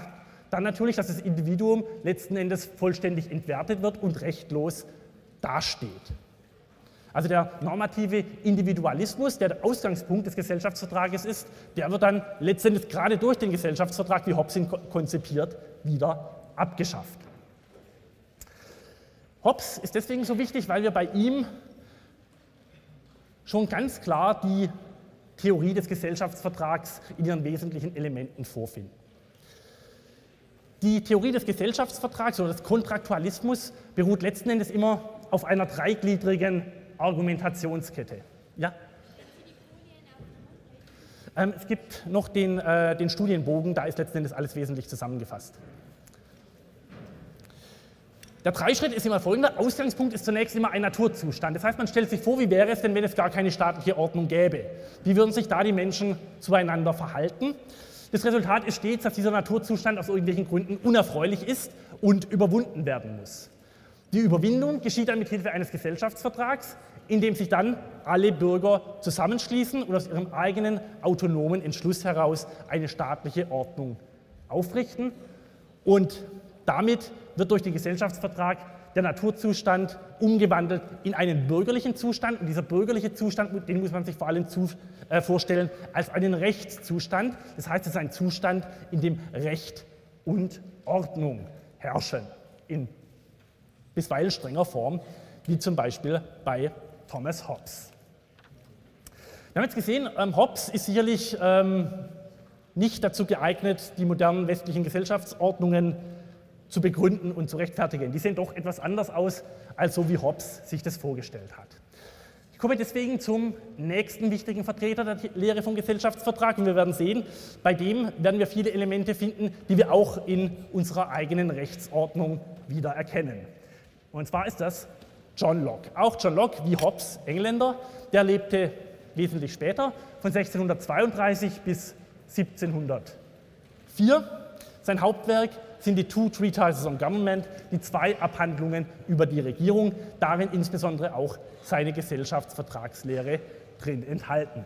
dann natürlich, dass das Individuum letzten Endes vollständig entwertet wird und rechtlos dasteht. Also der normative Individualismus, der der Ausgangspunkt des Gesellschaftsvertrages ist, der wird dann letztendlich gerade durch den Gesellschaftsvertrag, wie Hobbes ihn konzipiert, wieder abgeschafft. Hobbes ist deswegen so wichtig, weil wir bei ihm schon ganz klar die Theorie des Gesellschaftsvertrags in ihren wesentlichen Elementen vorfinden. Die Theorie des Gesellschaftsvertrags oder des Kontraktualismus beruht letzten Endes immer auf einer dreigliedrigen Argumentationskette. Ja? Ähm, es gibt noch den, äh, den Studienbogen, da ist letzten Endes alles wesentlich zusammengefasst. Der Dreischritt ist immer folgender. Ausgangspunkt ist zunächst immer ein Naturzustand. Das heißt, man stellt sich vor, wie wäre es denn, wenn es gar keine staatliche Ordnung gäbe? Wie würden sich da die Menschen zueinander verhalten? Das Resultat ist stets, dass dieser Naturzustand aus irgendwelchen Gründen unerfreulich ist und überwunden werden muss. Die Überwindung geschieht dann mit Hilfe eines Gesellschaftsvertrags, in dem sich dann alle Bürger zusammenschließen und aus ihrem eigenen autonomen Entschluss heraus eine staatliche Ordnung aufrichten. Und damit wird durch den Gesellschaftsvertrag der Naturzustand umgewandelt in einen bürgerlichen Zustand. Und dieser bürgerliche Zustand, den muss man sich vor allem zu, äh, vorstellen als einen Rechtszustand. Das heißt, es ist ein Zustand, in dem Recht und Ordnung herrschen. In bisweilen strenger Form, wie zum Beispiel bei Thomas Hobbes. Wir haben jetzt gesehen, ähm, Hobbes ist sicherlich ähm, nicht dazu geeignet, die modernen westlichen Gesellschaftsordnungen zu begründen und zu rechtfertigen. Die sehen doch etwas anders aus, als so wie Hobbes sich das vorgestellt hat. Ich komme deswegen zum nächsten wichtigen Vertreter der Lehre vom Gesellschaftsvertrag und wir werden sehen, bei dem werden wir viele Elemente finden, die wir auch in unserer eigenen Rechtsordnung wieder erkennen. Und zwar ist das John Locke. Auch John Locke, wie Hobbes, Engländer, der lebte wesentlich später, von 1632 bis 1704. Sein Hauptwerk sind die Two Treatises on Government, die zwei Abhandlungen über die Regierung, darin insbesondere auch seine Gesellschaftsvertragslehre drin enthalten.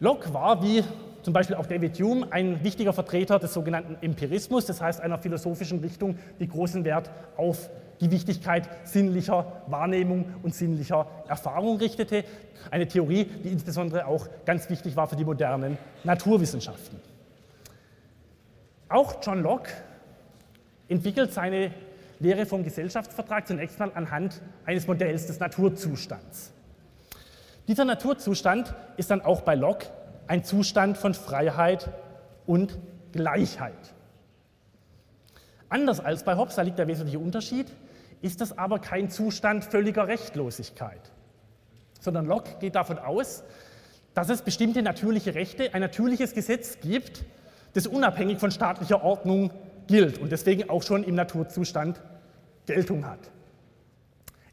Locke war, wie zum Beispiel auch David Hume, ein wichtiger Vertreter des sogenannten Empirismus, das heißt einer philosophischen Richtung, die großen Wert auf die Wichtigkeit sinnlicher Wahrnehmung und sinnlicher Erfahrung richtete. Eine Theorie, die insbesondere auch ganz wichtig war für die modernen Naturwissenschaften. Auch John Locke entwickelt seine Lehre vom Gesellschaftsvertrag zunächst mal anhand eines Modells des Naturzustands. Dieser Naturzustand ist dann auch bei Locke ein Zustand von Freiheit und Gleichheit. Anders als bei Hobbes, da liegt der wesentliche Unterschied, ist das aber kein Zustand völliger Rechtlosigkeit, sondern Locke geht davon aus, dass es bestimmte natürliche Rechte, ein natürliches Gesetz gibt, das unabhängig von staatlicher Ordnung gilt und deswegen auch schon im Naturzustand Geltung hat.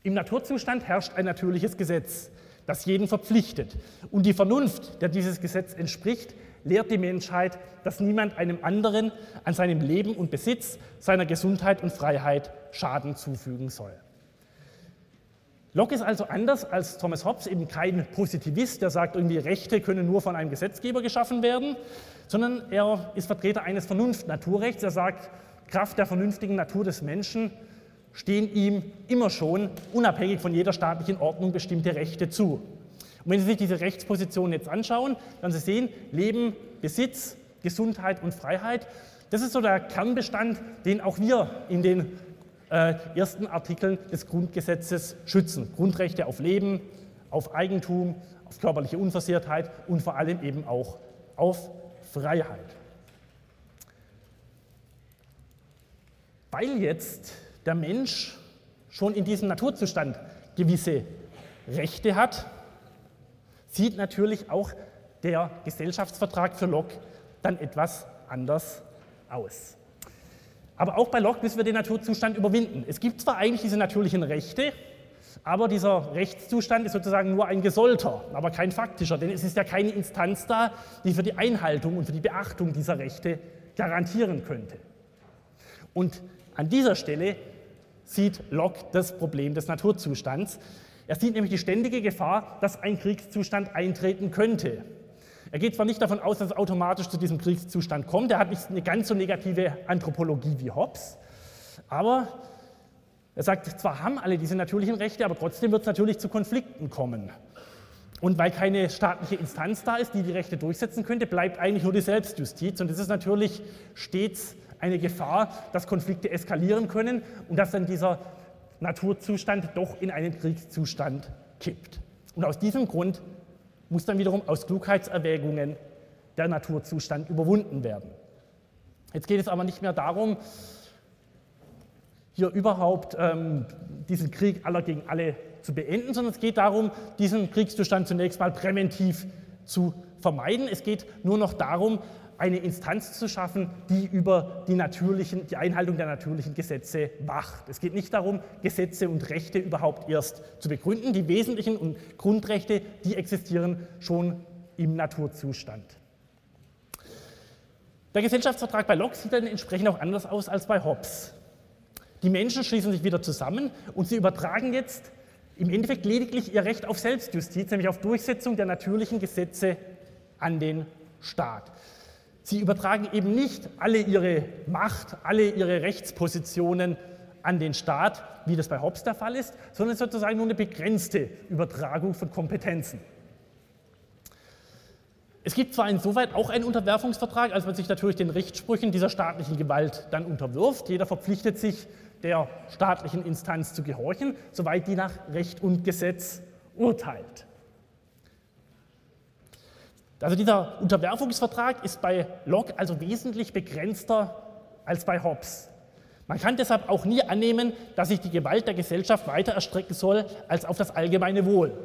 Im Naturzustand herrscht ein natürliches Gesetz, das jeden verpflichtet. Und die Vernunft, der dieses Gesetz entspricht, lehrt die Menschheit, dass niemand einem anderen an seinem Leben und Besitz, seiner Gesundheit und Freiheit Schaden zufügen soll. Locke ist also anders als Thomas Hobbes eben kein Positivist, der sagt, irgendwie Rechte können nur von einem Gesetzgeber geschaffen werden, sondern er ist Vertreter eines Vernunft-Naturrechts. Er sagt, Kraft der vernünftigen Natur des Menschen stehen ihm immer schon, unabhängig von jeder staatlichen Ordnung, bestimmte Rechte zu. Und wenn Sie sich diese Rechtsposition jetzt anschauen, dann Sie sehen, Leben, Besitz, Gesundheit und Freiheit, das ist so der Kernbestand, den auch wir in den äh, ersten Artikeln des Grundgesetzes schützen. Grundrechte auf Leben, auf Eigentum, auf körperliche Unversehrtheit und vor allem eben auch auf Freiheit. Weil jetzt der Mensch schon in diesem Naturzustand gewisse Rechte hat, sieht natürlich auch der Gesellschaftsvertrag für Locke dann etwas anders aus. Aber auch bei Locke müssen wir den Naturzustand überwinden. Es gibt zwar eigentlich diese natürlichen Rechte, aber dieser Rechtszustand ist sozusagen nur ein gesollter, aber kein faktischer, denn es ist ja keine Instanz da, die für die Einhaltung und für die Beachtung dieser Rechte garantieren könnte. Und an dieser Stelle sieht Locke das Problem des Naturzustands. Er sieht nämlich die ständige Gefahr, dass ein Kriegszustand eintreten könnte. Er geht zwar nicht davon aus, dass es automatisch zu diesem Kriegszustand kommt, er hat nicht eine ganz so negative Anthropologie wie Hobbes, aber er sagt, zwar haben alle diese natürlichen Rechte, aber trotzdem wird es natürlich zu Konflikten kommen. Und weil keine staatliche Instanz da ist, die die Rechte durchsetzen könnte, bleibt eigentlich nur die Selbstjustiz. Und es ist natürlich stets eine Gefahr, dass Konflikte eskalieren können und dass dann dieser Naturzustand doch in einen Kriegszustand kippt. Und aus diesem Grund muss dann wiederum aus Klugheitserwägungen der Naturzustand überwunden werden. Jetzt geht es aber nicht mehr darum, hier überhaupt ähm, diesen Krieg aller gegen alle zu beenden, sondern es geht darum, diesen Kriegszustand zunächst mal präventiv zu vermeiden. Es geht nur noch darum, eine Instanz zu schaffen, die über die, natürlichen, die Einhaltung der natürlichen Gesetze wacht. Es geht nicht darum, Gesetze und Rechte überhaupt erst zu begründen. Die wesentlichen und Grundrechte, die existieren schon im Naturzustand. Der Gesellschaftsvertrag bei Locke sieht dann entsprechend auch anders aus als bei Hobbes. Die Menschen schließen sich wieder zusammen und sie übertragen jetzt im Endeffekt lediglich ihr Recht auf Selbstjustiz, nämlich auf Durchsetzung der natürlichen Gesetze an den Staat. Sie übertragen eben nicht alle ihre Macht, alle ihre Rechtspositionen an den Staat, wie das bei Hobbes der Fall ist, sondern sozusagen nur eine begrenzte Übertragung von Kompetenzen. Es gibt zwar insoweit auch einen Unterwerfungsvertrag, als man sich natürlich den Rechtsprüchen dieser staatlichen Gewalt dann unterwirft. Jeder verpflichtet sich, der staatlichen Instanz zu gehorchen, soweit die nach Recht und Gesetz urteilt. Also dieser Unterwerfungsvertrag ist bei Locke also wesentlich begrenzter als bei Hobbes. Man kann deshalb auch nie annehmen, dass sich die Gewalt der Gesellschaft weiter erstrecken soll als auf das allgemeine Wohl.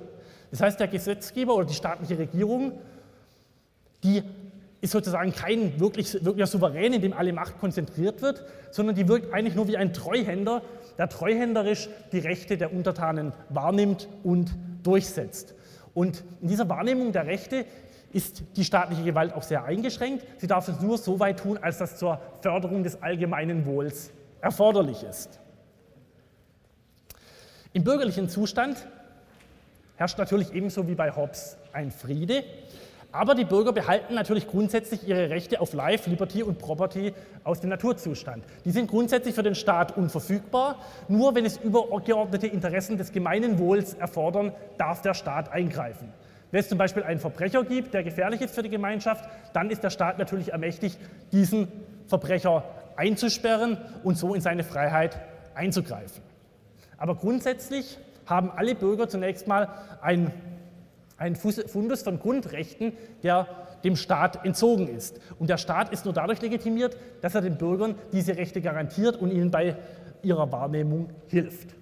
Das heißt, der Gesetzgeber oder die staatliche Regierung, die ist sozusagen kein wirklich, wirklicher Souverän, in dem alle Macht konzentriert wird, sondern die wirkt eigentlich nur wie ein Treuhänder, der treuhänderisch die Rechte der Untertanen wahrnimmt und durchsetzt. Und in dieser Wahrnehmung der Rechte ist die staatliche Gewalt auch sehr eingeschränkt. Sie darf es nur so weit tun, als das zur Förderung des allgemeinen Wohls erforderlich ist. Im bürgerlichen Zustand herrscht natürlich ebenso wie bei Hobbes ein Friede, aber die Bürger behalten natürlich grundsätzlich ihre Rechte auf Life, Liberty und Property aus dem Naturzustand. Die sind grundsätzlich für den Staat unverfügbar. Nur wenn es übergeordnete Interessen des gemeinen Wohls erfordern, darf der Staat eingreifen. Wenn es zum Beispiel einen Verbrecher gibt, der gefährlich ist für die Gemeinschaft, dann ist der Staat natürlich ermächtigt, diesen Verbrecher einzusperren und so in seine Freiheit einzugreifen. Aber grundsätzlich haben alle Bürger zunächst mal ein, einen Fundus von Grundrechten, der dem Staat entzogen ist. Und der Staat ist nur dadurch legitimiert, dass er den Bürgern diese Rechte garantiert und ihnen bei ihrer Wahrnehmung hilft.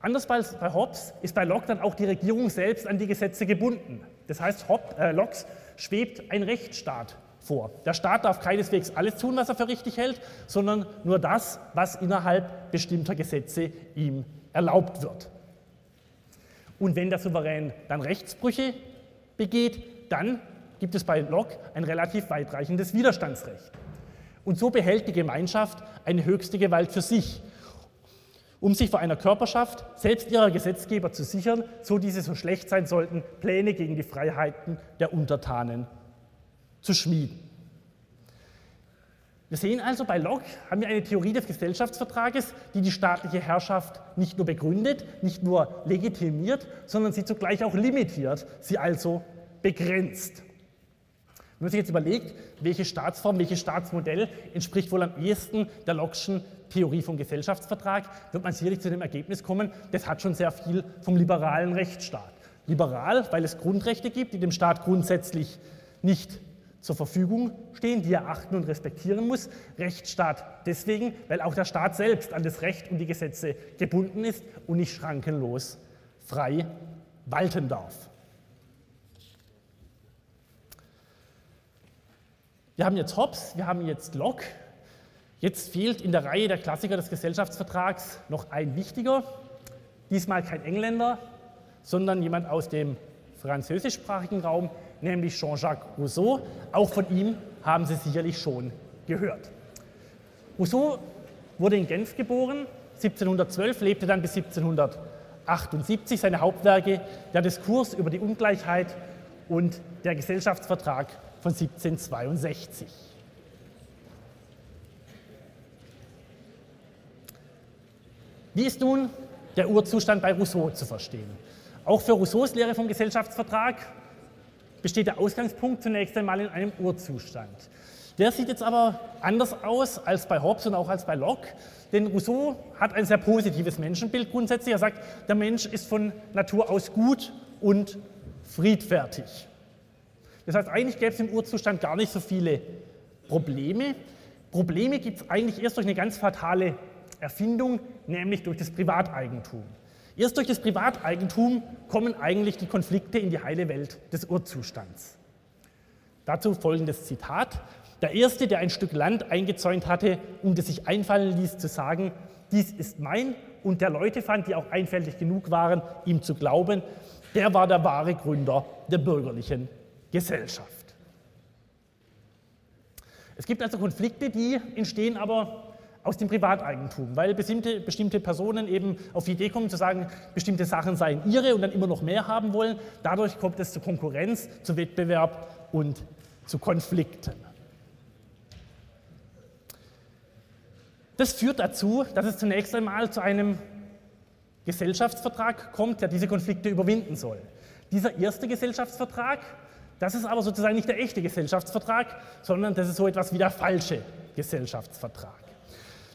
Anders als bei Hobbes ist bei Locke dann auch die Regierung selbst an die Gesetze gebunden. Das heißt, Hobbes, äh, Locke schwebt ein Rechtsstaat vor. Der Staat darf keineswegs alles tun, was er für richtig hält, sondern nur das, was innerhalb bestimmter Gesetze ihm erlaubt wird. Und wenn der Souverän dann Rechtsbrüche begeht, dann gibt es bei Locke ein relativ weitreichendes Widerstandsrecht. Und so behält die Gemeinschaft eine höchste Gewalt für sich um sich vor einer Körperschaft, selbst ihrer Gesetzgeber zu sichern, so diese so schlecht sein sollten, Pläne gegen die Freiheiten der Untertanen zu schmieden. Wir sehen also, bei Locke haben wir eine Theorie des Gesellschaftsvertrages, die die staatliche Herrschaft nicht nur begründet, nicht nur legitimiert, sondern sie zugleich auch limitiert, sie also begrenzt. Wenn man sich jetzt überlegt, welche Staatsform, welches Staatsmodell entspricht wohl am ehesten der Locke'schen Theorie vom Gesellschaftsvertrag, wird man sicherlich zu dem Ergebnis kommen, das hat schon sehr viel vom liberalen Rechtsstaat. Liberal, weil es Grundrechte gibt, die dem Staat grundsätzlich nicht zur Verfügung stehen, die er achten und respektieren muss. Rechtsstaat deswegen, weil auch der Staat selbst an das Recht und die Gesetze gebunden ist und nicht schrankenlos frei walten darf. Wir haben jetzt Hobbes, wir haben jetzt Locke. Jetzt fehlt in der Reihe der Klassiker des Gesellschaftsvertrags noch ein wichtiger, diesmal kein Engländer, sondern jemand aus dem französischsprachigen Raum, nämlich Jean-Jacques Rousseau. Auch von ihm haben Sie sicherlich schon gehört. Rousseau wurde in Genf geboren, 1712, lebte dann bis 1778. Seine Hauptwerke der Diskurs über die Ungleichheit und der Gesellschaftsvertrag von 1762. Wie ist nun der Urzustand bei Rousseau zu verstehen? Auch für Rousseaus Lehre vom Gesellschaftsvertrag besteht der Ausgangspunkt zunächst einmal in einem Urzustand. Der sieht jetzt aber anders aus als bei Hobbes und auch als bei Locke, denn Rousseau hat ein sehr positives Menschenbild grundsätzlich. Er sagt, der Mensch ist von Natur aus gut und friedfertig. Das heißt, eigentlich gäbe es im Urzustand gar nicht so viele Probleme. Probleme gibt es eigentlich erst durch eine ganz fatale Erfindung, nämlich durch das Privateigentum. Erst durch das Privateigentum kommen eigentlich die Konflikte in die heile Welt des Urzustands. Dazu folgendes Zitat. Der Erste, der ein Stück Land eingezäunt hatte und es sich einfallen ließ zu sagen, dies ist mein, und der Leute fand, die auch einfältig genug waren, ihm zu glauben, der war der wahre Gründer der bürgerlichen Gesellschaft. Es gibt also Konflikte, die entstehen aber aus dem Privateigentum, weil bestimmte, bestimmte Personen eben auf die Idee kommen zu sagen, bestimmte Sachen seien ihre und dann immer noch mehr haben wollen. Dadurch kommt es zu Konkurrenz, zu Wettbewerb und zu Konflikten. Das führt dazu, dass es zunächst einmal zu einem Gesellschaftsvertrag kommt, der diese Konflikte überwinden soll. Dieser erste Gesellschaftsvertrag, das ist aber sozusagen nicht der echte Gesellschaftsvertrag, sondern das ist so etwas wie der falsche Gesellschaftsvertrag.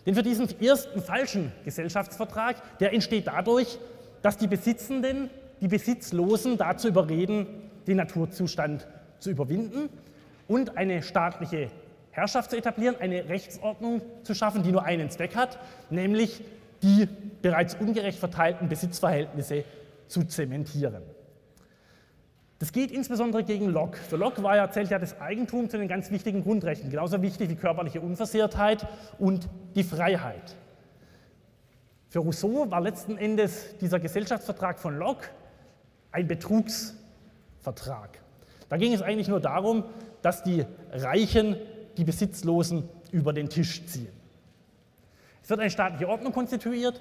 Denn für diesen ersten falschen Gesellschaftsvertrag, der entsteht dadurch, dass die Besitzenden die Besitzlosen dazu überreden, den Naturzustand zu überwinden und eine staatliche Herrschaft zu etablieren, eine Rechtsordnung zu schaffen, die nur einen Zweck hat, nämlich die bereits ungerecht verteilten Besitzverhältnisse zu zementieren. Das geht insbesondere gegen Locke. Für Locke war ja, zählt ja das Eigentum zu den ganz wichtigen Grundrechten, genauso wichtig wie körperliche Unversehrtheit und die Freiheit. Für Rousseau war letzten Endes dieser Gesellschaftsvertrag von Locke ein Betrugsvertrag. Da ging es eigentlich nur darum, dass die Reichen die Besitzlosen über den Tisch ziehen. Es wird eine staatliche Ordnung konstituiert,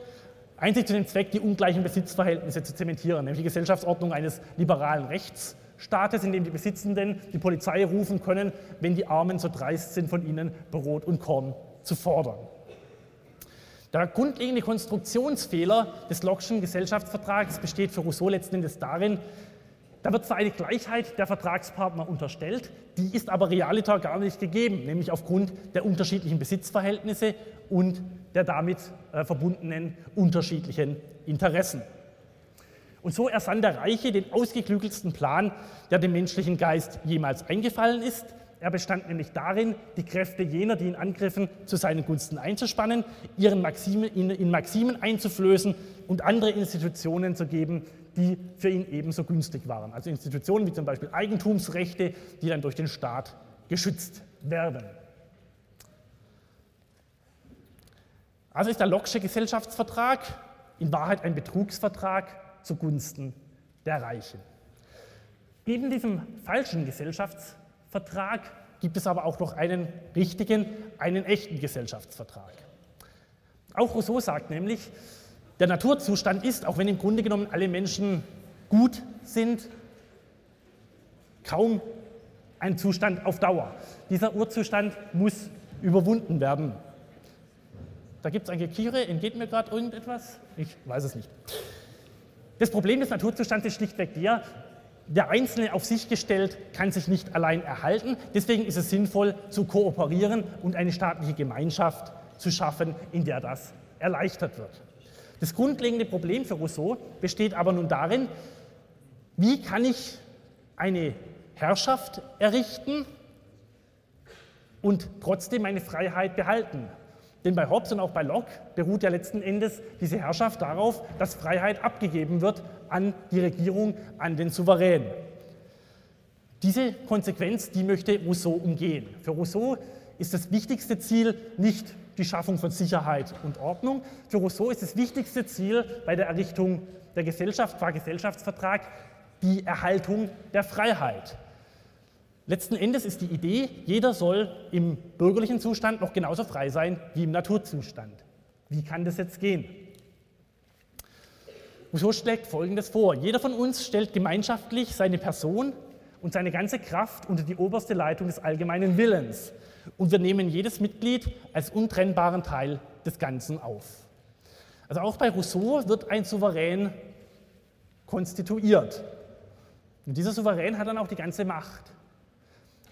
einzig zu dem Zweck, die ungleichen Besitzverhältnisse zu zementieren, nämlich die Gesellschaftsordnung eines liberalen Rechtsstaates, in dem die Besitzenden die Polizei rufen können, wenn die Armen so dreist sind, von ihnen Brot und Korn zu fordern. Der grundlegende Konstruktionsfehler des Locke'schen Gesellschaftsvertrags besteht für Rousseau letzten Endes darin, da wird zwar eine Gleichheit der Vertragspartner unterstellt, die ist aber realiter gar nicht gegeben, nämlich aufgrund der unterschiedlichen Besitzverhältnisse und der damit äh, verbundenen unterschiedlichen Interessen. Und so ersann der Reiche den ausgeklügelsten Plan, der dem menschlichen Geist jemals eingefallen ist. Er bestand nämlich darin, die Kräfte jener, die ihn angriffen, zu seinen Gunsten einzuspannen, ihren Maxime, in, in Maximen einzuflößen und andere Institutionen zu geben, die für ihn ebenso günstig waren. Also Institutionen wie zum Beispiel Eigentumsrechte, die dann durch den Staat geschützt werden. Also ist der Locksche Gesellschaftsvertrag in Wahrheit ein Betrugsvertrag zugunsten der Reichen. Neben diesem falschen Gesellschaftsvertrag gibt es aber auch noch einen richtigen, einen echten Gesellschaftsvertrag. Auch Rousseau sagt nämlich, der Naturzustand ist, auch wenn im Grunde genommen alle Menschen gut sind, kaum ein Zustand auf Dauer. Dieser Urzustand muss überwunden werden. Da gibt es ein Gekiere, entgeht mir gerade irgendetwas? Ich weiß es nicht. Das Problem des Naturzustands ist schlichtweg der, der Einzelne auf sich gestellt kann sich nicht allein erhalten. Deswegen ist es sinnvoll zu kooperieren und eine staatliche Gemeinschaft zu schaffen, in der das erleichtert wird. Das grundlegende Problem für Rousseau besteht aber nun darin, wie kann ich eine Herrschaft errichten und trotzdem meine Freiheit behalten. Denn bei Hobbes und auch bei Locke beruht ja letzten Endes diese Herrschaft darauf, dass Freiheit abgegeben wird an die Regierung, an den Souverän. Diese Konsequenz, die möchte Rousseau umgehen. Für Rousseau ist das wichtigste Ziel nicht die Schaffung von Sicherheit und Ordnung. Für Rousseau ist das wichtigste Ziel bei der Errichtung der Gesellschaft, qua Gesellschaftsvertrag, die Erhaltung der Freiheit. Letzten Endes ist die Idee, jeder soll im bürgerlichen Zustand noch genauso frei sein wie im Naturzustand. Wie kann das jetzt gehen? Rousseau schlägt Folgendes vor. Jeder von uns stellt gemeinschaftlich seine Person und seine ganze Kraft unter die oberste Leitung des allgemeinen Willens und wir nehmen jedes Mitglied als untrennbaren Teil des Ganzen auf. Also auch bei Rousseau wird ein Souverän konstituiert. Und dieser Souverän hat dann auch die ganze Macht.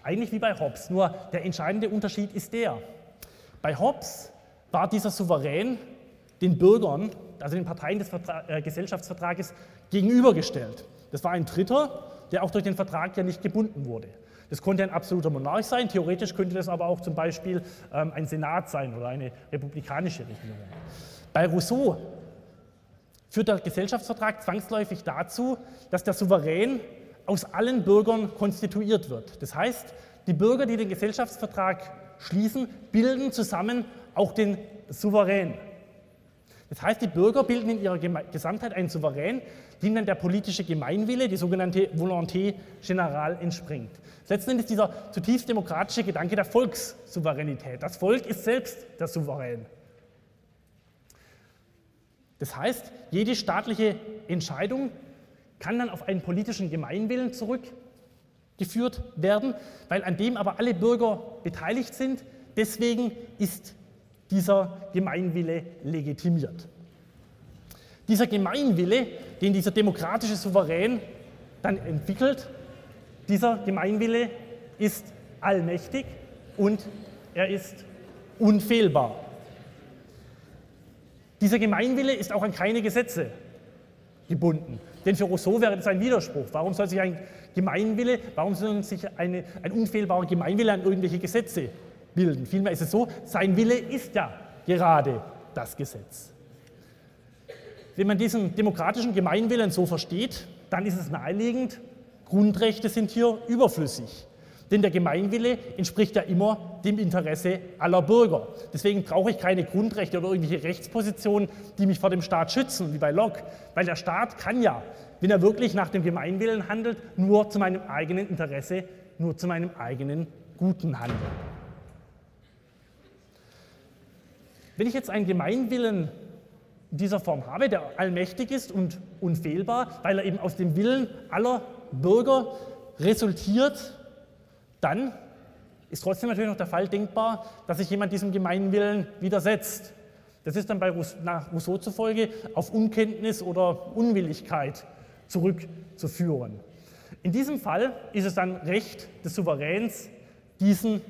Eigentlich wie bei Hobbes, nur der entscheidende Unterschied ist der. Bei Hobbes war dieser Souverän den Bürgern, also den Parteien des Vertra äh, Gesellschaftsvertrages, gegenübergestellt. Das war ein Dritter, der auch durch den Vertrag ja nicht gebunden wurde. Das konnte ein absoluter Monarch sein, theoretisch könnte das aber auch zum Beispiel ähm, ein Senat sein oder eine republikanische Regierung. Bei Rousseau führt der Gesellschaftsvertrag zwangsläufig dazu, dass der Souverän aus allen Bürgern konstituiert wird. Das heißt, die Bürger, die den Gesellschaftsvertrag schließen, bilden zusammen auch den Souverän. Das heißt, die Bürger bilden in ihrer Gesamtheit einen Souverän, dem dann der politische Gemeinwille, die sogenannte Volonté générale, entspringt. Letzten Endes dieser zutiefst demokratische Gedanke der Volkssouveränität. Das Volk ist selbst der Souverän. Das heißt, jede staatliche Entscheidung kann dann auf einen politischen Gemeinwillen zurückgeführt werden, weil an dem aber alle Bürger beteiligt sind. Deswegen ist dieser Gemeinwille legitimiert. Dieser Gemeinwille, den dieser demokratische Souverän dann entwickelt, dieser Gemeinwille ist allmächtig und er ist unfehlbar. Dieser Gemeinwille ist auch an keine Gesetze gebunden. Denn für Rousseau wäre das ein Widerspruch. Warum soll sich ein Gemeinwille, warum soll sich eine, ein unfehlbarer Gemeinwille an irgendwelche Gesetze bilden? Vielmehr ist es so, sein Wille ist ja gerade das Gesetz. Wenn man diesen demokratischen Gemeinwillen so versteht, dann ist es naheliegend, Grundrechte sind hier überflüssig. Denn der Gemeinwille entspricht ja immer dem Interesse aller Bürger. Deswegen brauche ich keine Grundrechte oder irgendwelche Rechtspositionen, die mich vor dem Staat schützen, wie bei Locke. Weil der Staat kann ja, wenn er wirklich nach dem Gemeinwillen handelt, nur zu meinem eigenen Interesse, nur zu meinem eigenen Guten handeln. Wenn ich jetzt einen Gemeinwillen in dieser Form habe, der allmächtig ist und unfehlbar, weil er eben aus dem Willen aller Bürger resultiert, dann ist trotzdem natürlich noch der Fall denkbar, dass sich jemand diesem Gemeinwillen widersetzt. Das ist dann bei nach Rousseau zufolge auf Unkenntnis oder Unwilligkeit zurückzuführen. In diesem Fall ist es dann Recht des Souveräns, diesen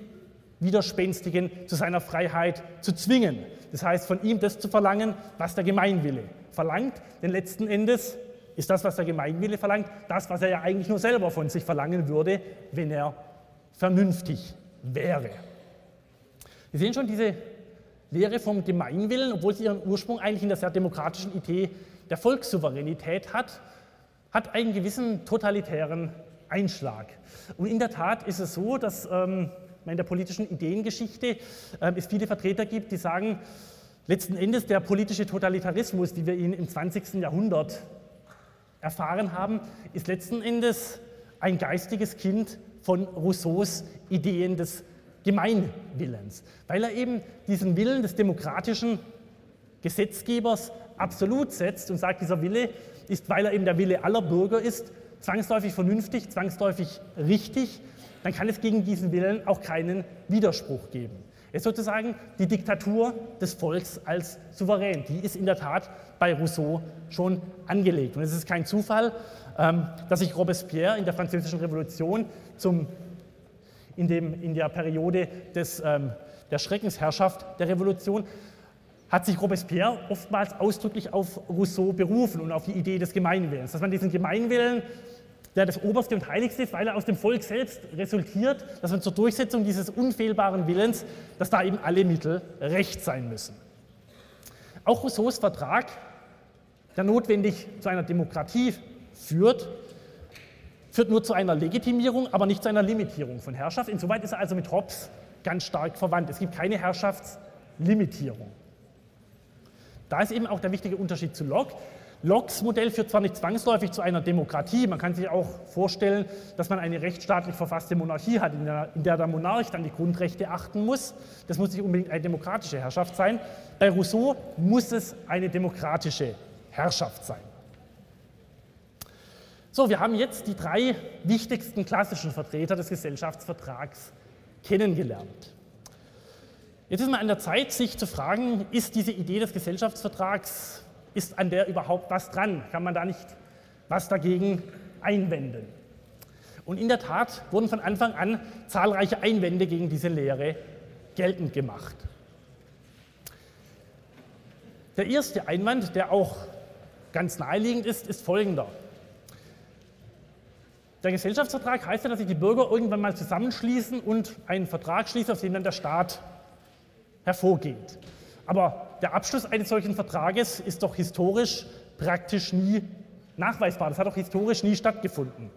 Widerspenstigen zu seiner Freiheit zu zwingen. Das heißt, von ihm das zu verlangen, was der Gemeinwille verlangt, denn letzten Endes ist das, was der Gemeinwille verlangt, das, was er ja eigentlich nur selber von sich verlangen würde, wenn er vernünftig wäre. Wir sehen schon diese Lehre vom Gemeinwillen, obwohl sie ihren Ursprung eigentlich in der sehr demokratischen Idee der Volkssouveränität hat, hat einen gewissen totalitären Einschlag. Und in der Tat ist es so, dass ähm, in der politischen Ideengeschichte äh, es viele Vertreter gibt, die sagen, letzten Endes der politische Totalitarismus, wie wir ihn im 20. Jahrhundert erfahren haben, ist letzten Endes ein geistiges Kind von Rousseaus Ideen des Gemeinwillens, weil er eben diesen Willen des demokratischen Gesetzgebers absolut setzt und sagt, dieser Wille ist, weil er eben der Wille aller Bürger ist, zwangsläufig vernünftig, zwangsläufig richtig, dann kann es gegen diesen Willen auch keinen Widerspruch geben. Es ist sozusagen die Diktatur des Volks als Souverän. Die ist in der Tat bei Rousseau schon angelegt. Und es ist kein Zufall, dass sich Robespierre in der Französischen Revolution zum, in, dem, in der Periode des, ähm, der Schreckensherrschaft der Revolution hat sich Robespierre oftmals ausdrücklich auf Rousseau berufen und auf die Idee des Gemeinwillens, dass man diesen Gemeinwillen, der das Oberste und Heiligste ist, weil er aus dem Volk selbst resultiert, dass man zur Durchsetzung dieses unfehlbaren Willens, dass da eben alle Mittel recht sein müssen. Auch Rousseaus Vertrag, der notwendig zu einer Demokratie führt, führt nur zu einer Legitimierung, aber nicht zu einer Limitierung von Herrschaft. Insoweit ist er also mit Hobbes ganz stark verwandt. Es gibt keine Herrschaftslimitierung. Da ist eben auch der wichtige Unterschied zu Locke. Lockes Modell führt zwar nicht zwangsläufig zu einer Demokratie, man kann sich auch vorstellen, dass man eine rechtsstaatlich verfasste Monarchie hat, in der, in der, der Monarch dann die Grundrechte achten muss. Das muss nicht unbedingt eine demokratische Herrschaft sein. Bei Rousseau muss es eine demokratische Herrschaft sein. So, wir haben jetzt die drei wichtigsten klassischen Vertreter des Gesellschaftsvertrags kennengelernt. Jetzt ist mal an der Zeit, sich zu fragen, ist diese Idee des Gesellschaftsvertrags, ist an der überhaupt was dran? Kann man da nicht was dagegen einwenden? Und in der Tat wurden von Anfang an zahlreiche Einwände gegen diese Lehre geltend gemacht. Der erste Einwand, der auch ganz naheliegend ist, ist folgender. Der Gesellschaftsvertrag heißt ja, dass sich die Bürger irgendwann mal zusammenschließen und einen Vertrag schließen, aus dem dann der Staat hervorgeht. Aber der Abschluss eines solchen Vertrages ist doch historisch praktisch nie nachweisbar. Das hat doch historisch nie stattgefunden.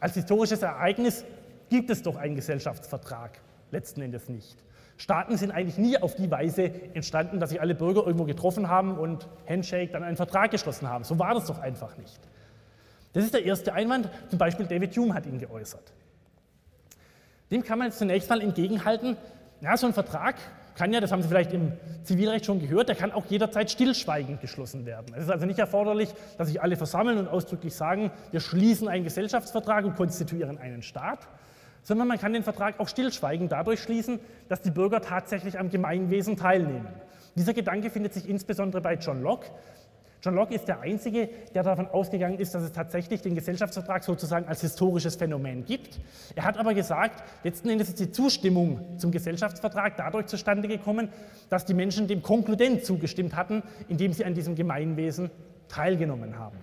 Als historisches Ereignis gibt es doch einen Gesellschaftsvertrag, letzten Endes nicht. Staaten sind eigentlich nie auf die Weise entstanden, dass sich alle Bürger irgendwo getroffen haben und Handshake dann einen Vertrag geschlossen haben. So war das doch einfach nicht. Das ist der erste Einwand, zum Beispiel David Hume hat ihn geäußert. Dem kann man jetzt zunächst mal entgegenhalten, ja, so ein Vertrag kann ja, das haben Sie vielleicht im Zivilrecht schon gehört, der kann auch jederzeit stillschweigend geschlossen werden. Es ist also nicht erforderlich, dass sich alle versammeln und ausdrücklich sagen, wir schließen einen Gesellschaftsvertrag und konstituieren einen Staat, sondern man kann den Vertrag auch stillschweigend dadurch schließen, dass die Bürger tatsächlich am Gemeinwesen teilnehmen. Dieser Gedanke findet sich insbesondere bei John Locke. John Locke ist der Einzige, der davon ausgegangen ist, dass es tatsächlich den Gesellschaftsvertrag sozusagen als historisches Phänomen gibt. Er hat aber gesagt, letzten Endes ist die Zustimmung zum Gesellschaftsvertrag dadurch zustande gekommen, dass die Menschen dem konkludent zugestimmt hatten, indem sie an diesem Gemeinwesen teilgenommen haben.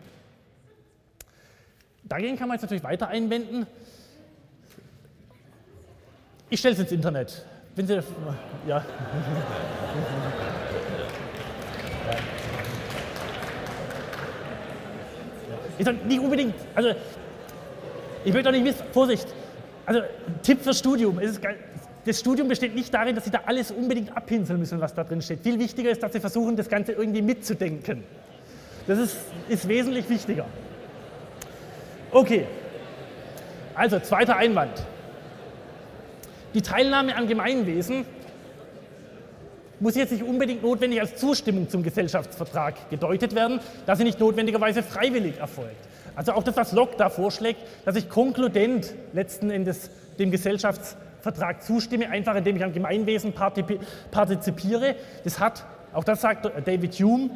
Dagegen kann man jetzt natürlich weiter einwenden, ich stelle es ins Internet. Wenn Sie, ja. Ich sage nicht unbedingt, also ich möchte auch nicht wissen, Vorsicht, also Tipp fürs Studium, das Studium besteht nicht darin, dass Sie da alles unbedingt abpinseln müssen, was da drin steht. Viel wichtiger ist, dass Sie versuchen, das Ganze irgendwie mitzudenken. Das ist, ist wesentlich wichtiger. Okay, also zweiter Einwand. Die Teilnahme am Gemeinwesen muss jetzt nicht unbedingt notwendig als Zustimmung zum Gesellschaftsvertrag gedeutet werden, da sie nicht notwendigerweise freiwillig erfolgt. Also auch das, was Locke da vorschlägt, dass ich konkludent letzten Endes dem Gesellschaftsvertrag zustimme, einfach indem ich am Gemeinwesen partizipiere, das hat, auch das sagt David Hume,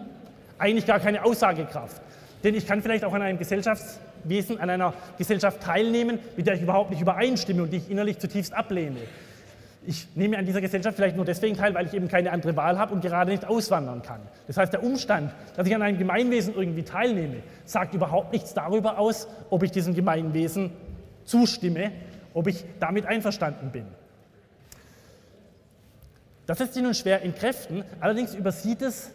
eigentlich gar keine Aussagekraft. Denn ich kann vielleicht auch an einem Gesellschafts Wesen an einer Gesellschaft teilnehmen, mit der ich überhaupt nicht übereinstimme und die ich innerlich zutiefst ablehne. Ich nehme an dieser Gesellschaft vielleicht nur deswegen teil, weil ich eben keine andere Wahl habe und gerade nicht auswandern kann. Das heißt, der Umstand, dass ich an einem Gemeinwesen irgendwie teilnehme, sagt überhaupt nichts darüber aus, ob ich diesem Gemeinwesen zustimme, ob ich damit einverstanden bin. Das lässt sich nun schwer entkräften, allerdings übersieht es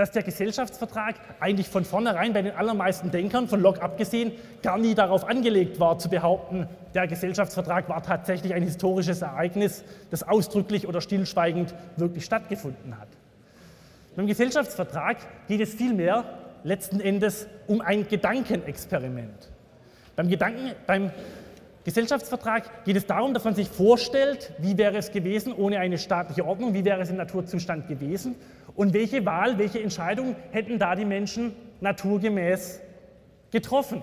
dass der Gesellschaftsvertrag eigentlich von vornherein bei den allermeisten Denkern, von Locke abgesehen, gar nie darauf angelegt war, zu behaupten, der Gesellschaftsvertrag war tatsächlich ein historisches Ereignis, das ausdrücklich oder stillschweigend wirklich stattgefunden hat. Beim Gesellschaftsvertrag geht es vielmehr letzten Endes um ein Gedankenexperiment. Beim, Gedanken, beim Gesellschaftsvertrag geht es darum, dass man sich vorstellt, wie wäre es gewesen ohne eine staatliche Ordnung, wie wäre es im Naturzustand gewesen und welche Wahl, welche Entscheidung hätten da die Menschen naturgemäß getroffen.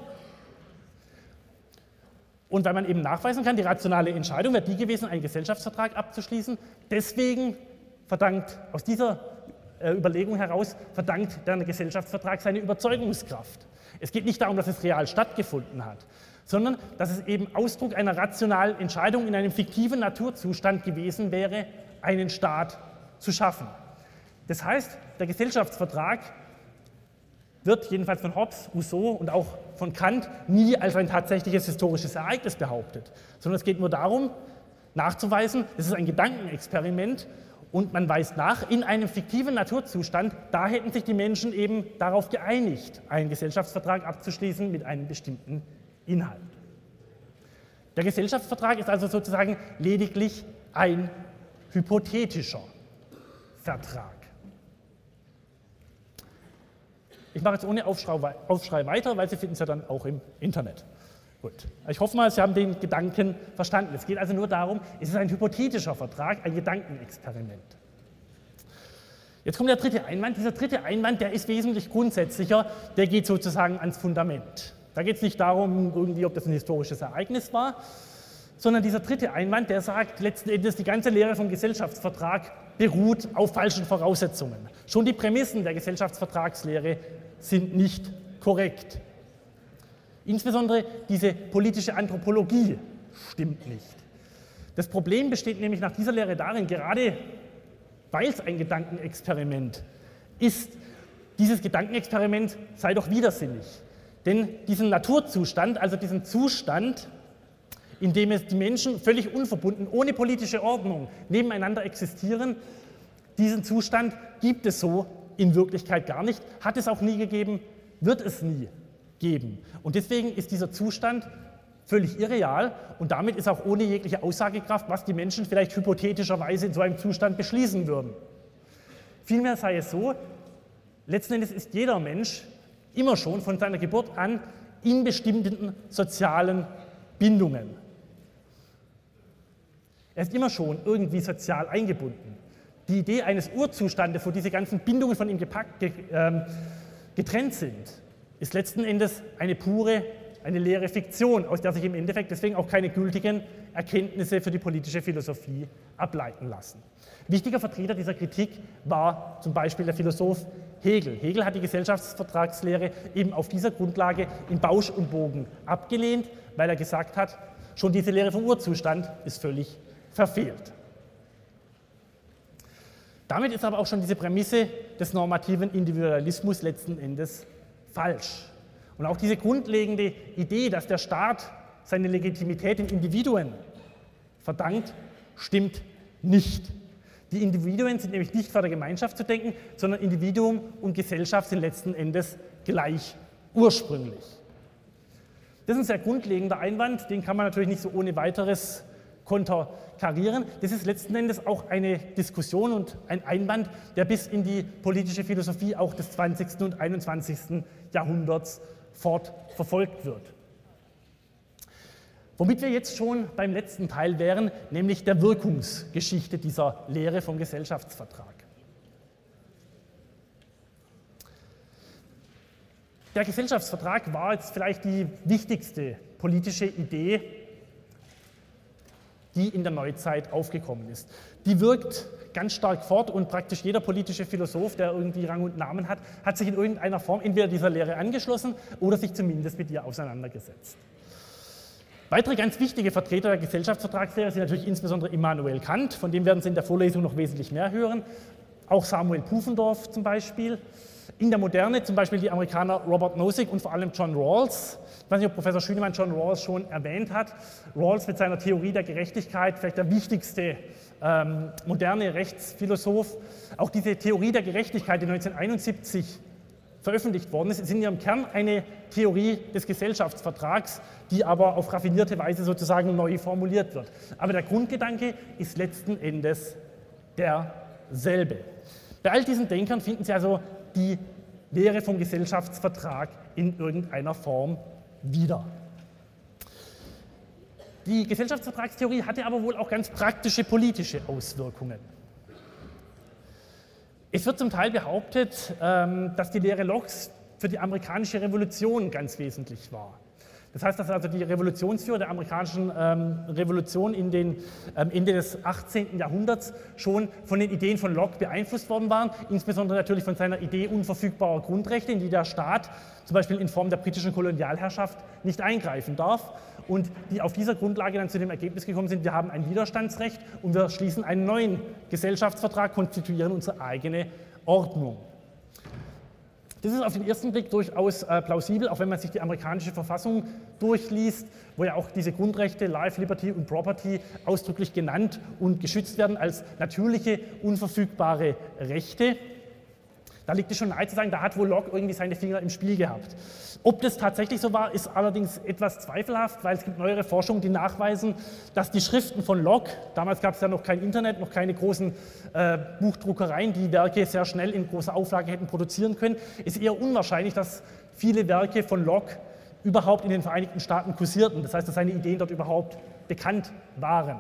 Und weil man eben nachweisen kann, die rationale Entscheidung wäre die gewesen, einen Gesellschaftsvertrag abzuschließen, deswegen verdankt aus dieser äh, Überlegung heraus, verdankt der Gesellschaftsvertrag seine Überzeugungskraft. Es geht nicht darum, dass es real stattgefunden hat, sondern dass es eben Ausdruck einer rationalen Entscheidung in einem fiktiven Naturzustand gewesen wäre, einen Staat zu schaffen. Das heißt, der Gesellschaftsvertrag wird jedenfalls von Hobbes, Rousseau und auch von Kant nie als ein tatsächliches historisches Ereignis behauptet, sondern es geht nur darum, nachzuweisen, es ist ein Gedankenexperiment und man weist nach, in einem fiktiven Naturzustand, da hätten sich die Menschen eben darauf geeinigt, einen Gesellschaftsvertrag abzuschließen mit einem bestimmten Inhalt. Der Gesellschaftsvertrag ist also sozusagen lediglich ein hypothetischer Vertrag. Ich mache jetzt ohne Aufschrei, weiter, weil Sie finden es ja dann auch im Internet. Gut. Ich hoffe mal, Sie haben den Gedanken verstanden. Es geht also nur darum, es ist ein hypothetischer Vertrag, ein Gedankenexperiment. Jetzt kommt der dritte Einwand. Dieser dritte Einwand, der ist wesentlich grundsätzlicher, der geht sozusagen ans Fundament. Da geht es nicht darum, irgendwie, ob das ein historisches Ereignis war, sondern dieser dritte Einwand, der sagt letzten Endes, die ganze Lehre vom Gesellschaftsvertrag beruht auf falschen Voraussetzungen. Schon die Prämissen der Gesellschaftsvertragslehre sind nicht korrekt. Insbesondere diese politische Anthropologie stimmt nicht. Das Problem besteht nämlich nach dieser Lehre darin, gerade weil es ein Gedankenexperiment ist, dieses Gedankenexperiment sei doch widersinnig. Denn diesen Naturzustand, also diesen Zustand, in dem es die Menschen völlig unverbunden, ohne politische Ordnung nebeneinander existieren, diesen Zustand gibt es so in Wirklichkeit gar nicht, hat es auch nie gegeben, wird es nie geben. Und deswegen ist dieser Zustand völlig irreal und damit ist auch ohne jegliche Aussagekraft, was die Menschen vielleicht hypothetischerweise in so einem Zustand beschließen würden. Vielmehr sei es so, letzten Endes ist jeder Mensch immer schon von seiner Geburt an in bestimmten sozialen Bindungen. Er ist immer schon irgendwie sozial eingebunden. Die Idee eines Urzustandes, wo diese ganzen Bindungen von ihm gepackt, ähm, getrennt sind, ist letzten Endes eine pure, eine leere Fiktion, aus der sich im Endeffekt deswegen auch keine gültigen Erkenntnisse für die politische Philosophie ableiten lassen. Wichtiger Vertreter dieser Kritik war zum Beispiel der Philosoph Hegel. Hegel hat die Gesellschaftsvertragslehre eben auf dieser Grundlage in Bausch und Bogen abgelehnt, weil er gesagt hat, schon diese Lehre vom Urzustand ist völlig verfehlt. Damit ist aber auch schon diese Prämisse des normativen Individualismus letzten Endes falsch. Und auch diese grundlegende Idee, dass der Staat seine Legitimität den Individuen verdankt, stimmt nicht. Die Individuen sind nämlich nicht vor der Gemeinschaft zu denken, sondern Individuum und Gesellschaft sind letzten Endes gleich ursprünglich. Das ist ein sehr grundlegender Einwand, den kann man natürlich nicht so ohne weiteres konterkarieren. Das ist letzten Endes auch eine Diskussion und ein Einwand, der bis in die politische Philosophie auch des 20. und 21. Jahrhunderts fortverfolgt wird. Womit wir jetzt schon beim letzten Teil wären, nämlich der Wirkungsgeschichte dieser Lehre vom Gesellschaftsvertrag. Der Gesellschaftsvertrag war jetzt vielleicht die wichtigste politische Idee, die in der Neuzeit aufgekommen ist. Die wirkt ganz stark fort und praktisch jeder politische Philosoph, der irgendwie Rang und Namen hat, hat sich in irgendeiner Form entweder dieser Lehre angeschlossen oder sich zumindest mit ihr auseinandergesetzt. Weitere ganz wichtige Vertreter der Gesellschaftsvertragslehre sind natürlich insbesondere Immanuel Kant, von dem werden Sie in der Vorlesung noch wesentlich mehr hören, auch Samuel Pufendorf zum Beispiel. In der Moderne zum Beispiel die Amerikaner Robert Nozick und vor allem John Rawls. Ich weiß nicht, ob Professor Schünemann John Rawls schon erwähnt hat. Rawls mit seiner Theorie der Gerechtigkeit, vielleicht der wichtigste ähm, moderne Rechtsphilosoph. Auch diese Theorie der Gerechtigkeit, die 1971 veröffentlicht worden ist, ist in ihrem Kern eine Theorie des Gesellschaftsvertrags, die aber auf raffinierte Weise sozusagen neu formuliert wird. Aber der Grundgedanke ist letzten Endes derselbe. Bei all diesen Denkern finden Sie also die Lehre vom Gesellschaftsvertrag in irgendeiner Form wieder. Die Gesellschaftsvertragstheorie hatte aber wohl auch ganz praktische politische Auswirkungen. Es wird zum Teil behauptet, ähm, dass die Lehre Locks für die amerikanische Revolution ganz wesentlich war. Das heißt, dass also die Revolutionsführer der amerikanischen ähm, Revolution in den ähm, Ende des 18. Jahrhunderts schon von den Ideen von Locke beeinflusst worden waren, insbesondere natürlich von seiner Idee unverfügbarer Grundrechte, in die der Staat zum Beispiel in Form der britischen Kolonialherrschaft nicht eingreifen darf und die auf dieser Grundlage dann zu dem Ergebnis gekommen sind, wir haben ein Widerstandsrecht und wir schließen einen neuen Gesellschaftsvertrag, konstituieren unsere eigene Ordnung. Das ist auf den ersten Blick durchaus äh, plausibel, auch wenn man sich die amerikanische Verfassung durchliest, wo ja auch diese Grundrechte Life, Liberty und Property ausdrücklich genannt und geschützt werden als natürliche, unverfügbare Rechte. Da liegt es schon nahe zu sagen, da hat wohl Locke irgendwie seine Finger im Spiel gehabt. Ob das tatsächlich so war, ist allerdings etwas zweifelhaft, weil es gibt neuere Forschungen, die nachweisen, dass die Schriften von Locke, damals gab es ja noch kein Internet, noch keine großen äh, Buchdruckereien, die Werke sehr schnell in großer Auflage hätten produzieren können, ist eher unwahrscheinlich, dass viele Werke von Locke überhaupt in den Vereinigten Staaten kursierten. Das heißt, dass seine Ideen dort überhaupt bekannt waren.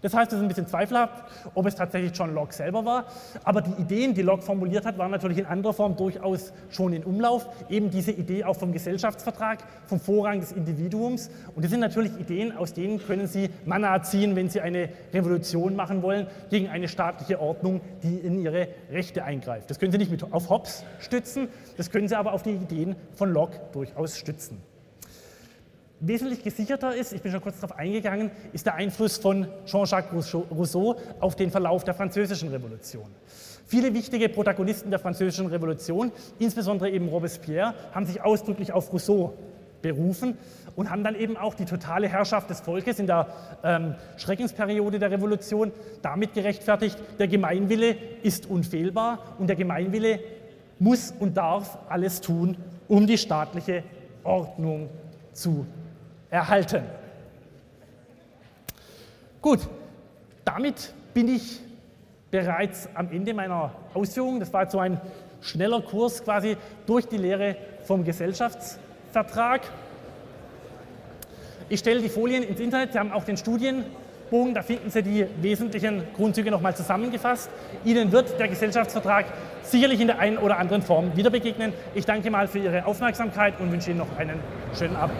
Das heißt, es ist ein bisschen zweifelhaft, ob es tatsächlich John Locke selber war. Aber die Ideen, die Locke formuliert hat, waren natürlich in anderer Form durchaus schon in Umlauf. Eben diese Idee auch vom Gesellschaftsvertrag, vom Vorrang des Individuums. Und das sind natürlich Ideen, aus denen können Sie Manna ziehen, wenn Sie eine Revolution machen wollen gegen eine staatliche Ordnung, die in Ihre Rechte eingreift. Das können Sie nicht mit auf Hobbes stützen, das können Sie aber auf die Ideen von Locke durchaus stützen. Wesentlich gesicherter ist, ich bin schon kurz darauf eingegangen, ist der Einfluss von Jean-Jacques Rousseau auf den Verlauf der Französischen Revolution. Viele wichtige Protagonisten der Französischen Revolution, insbesondere eben Robespierre, haben sich ausdrücklich auf Rousseau berufen und haben dann eben auch die totale Herrschaft des Volkes in der ähm, Schreckensperiode der Revolution damit gerechtfertigt, der Gemeinwille ist unfehlbar und der Gemeinwille muss und darf alles tun, um die staatliche Ordnung zu erhalten. Gut, damit bin ich bereits am Ende meiner Ausführungen. Das war jetzt so ein schneller Kurs quasi durch die Lehre vom Gesellschaftsvertrag. Ich stelle die Folien ins Internet, Sie haben auch den Studienbogen, da finden Sie die wesentlichen Grundzüge nochmal zusammengefasst. Ihnen wird der Gesellschaftsvertrag sicherlich in der einen oder anderen Form wieder begegnen. Ich danke mal für Ihre Aufmerksamkeit und wünsche Ihnen noch einen schönen Abend.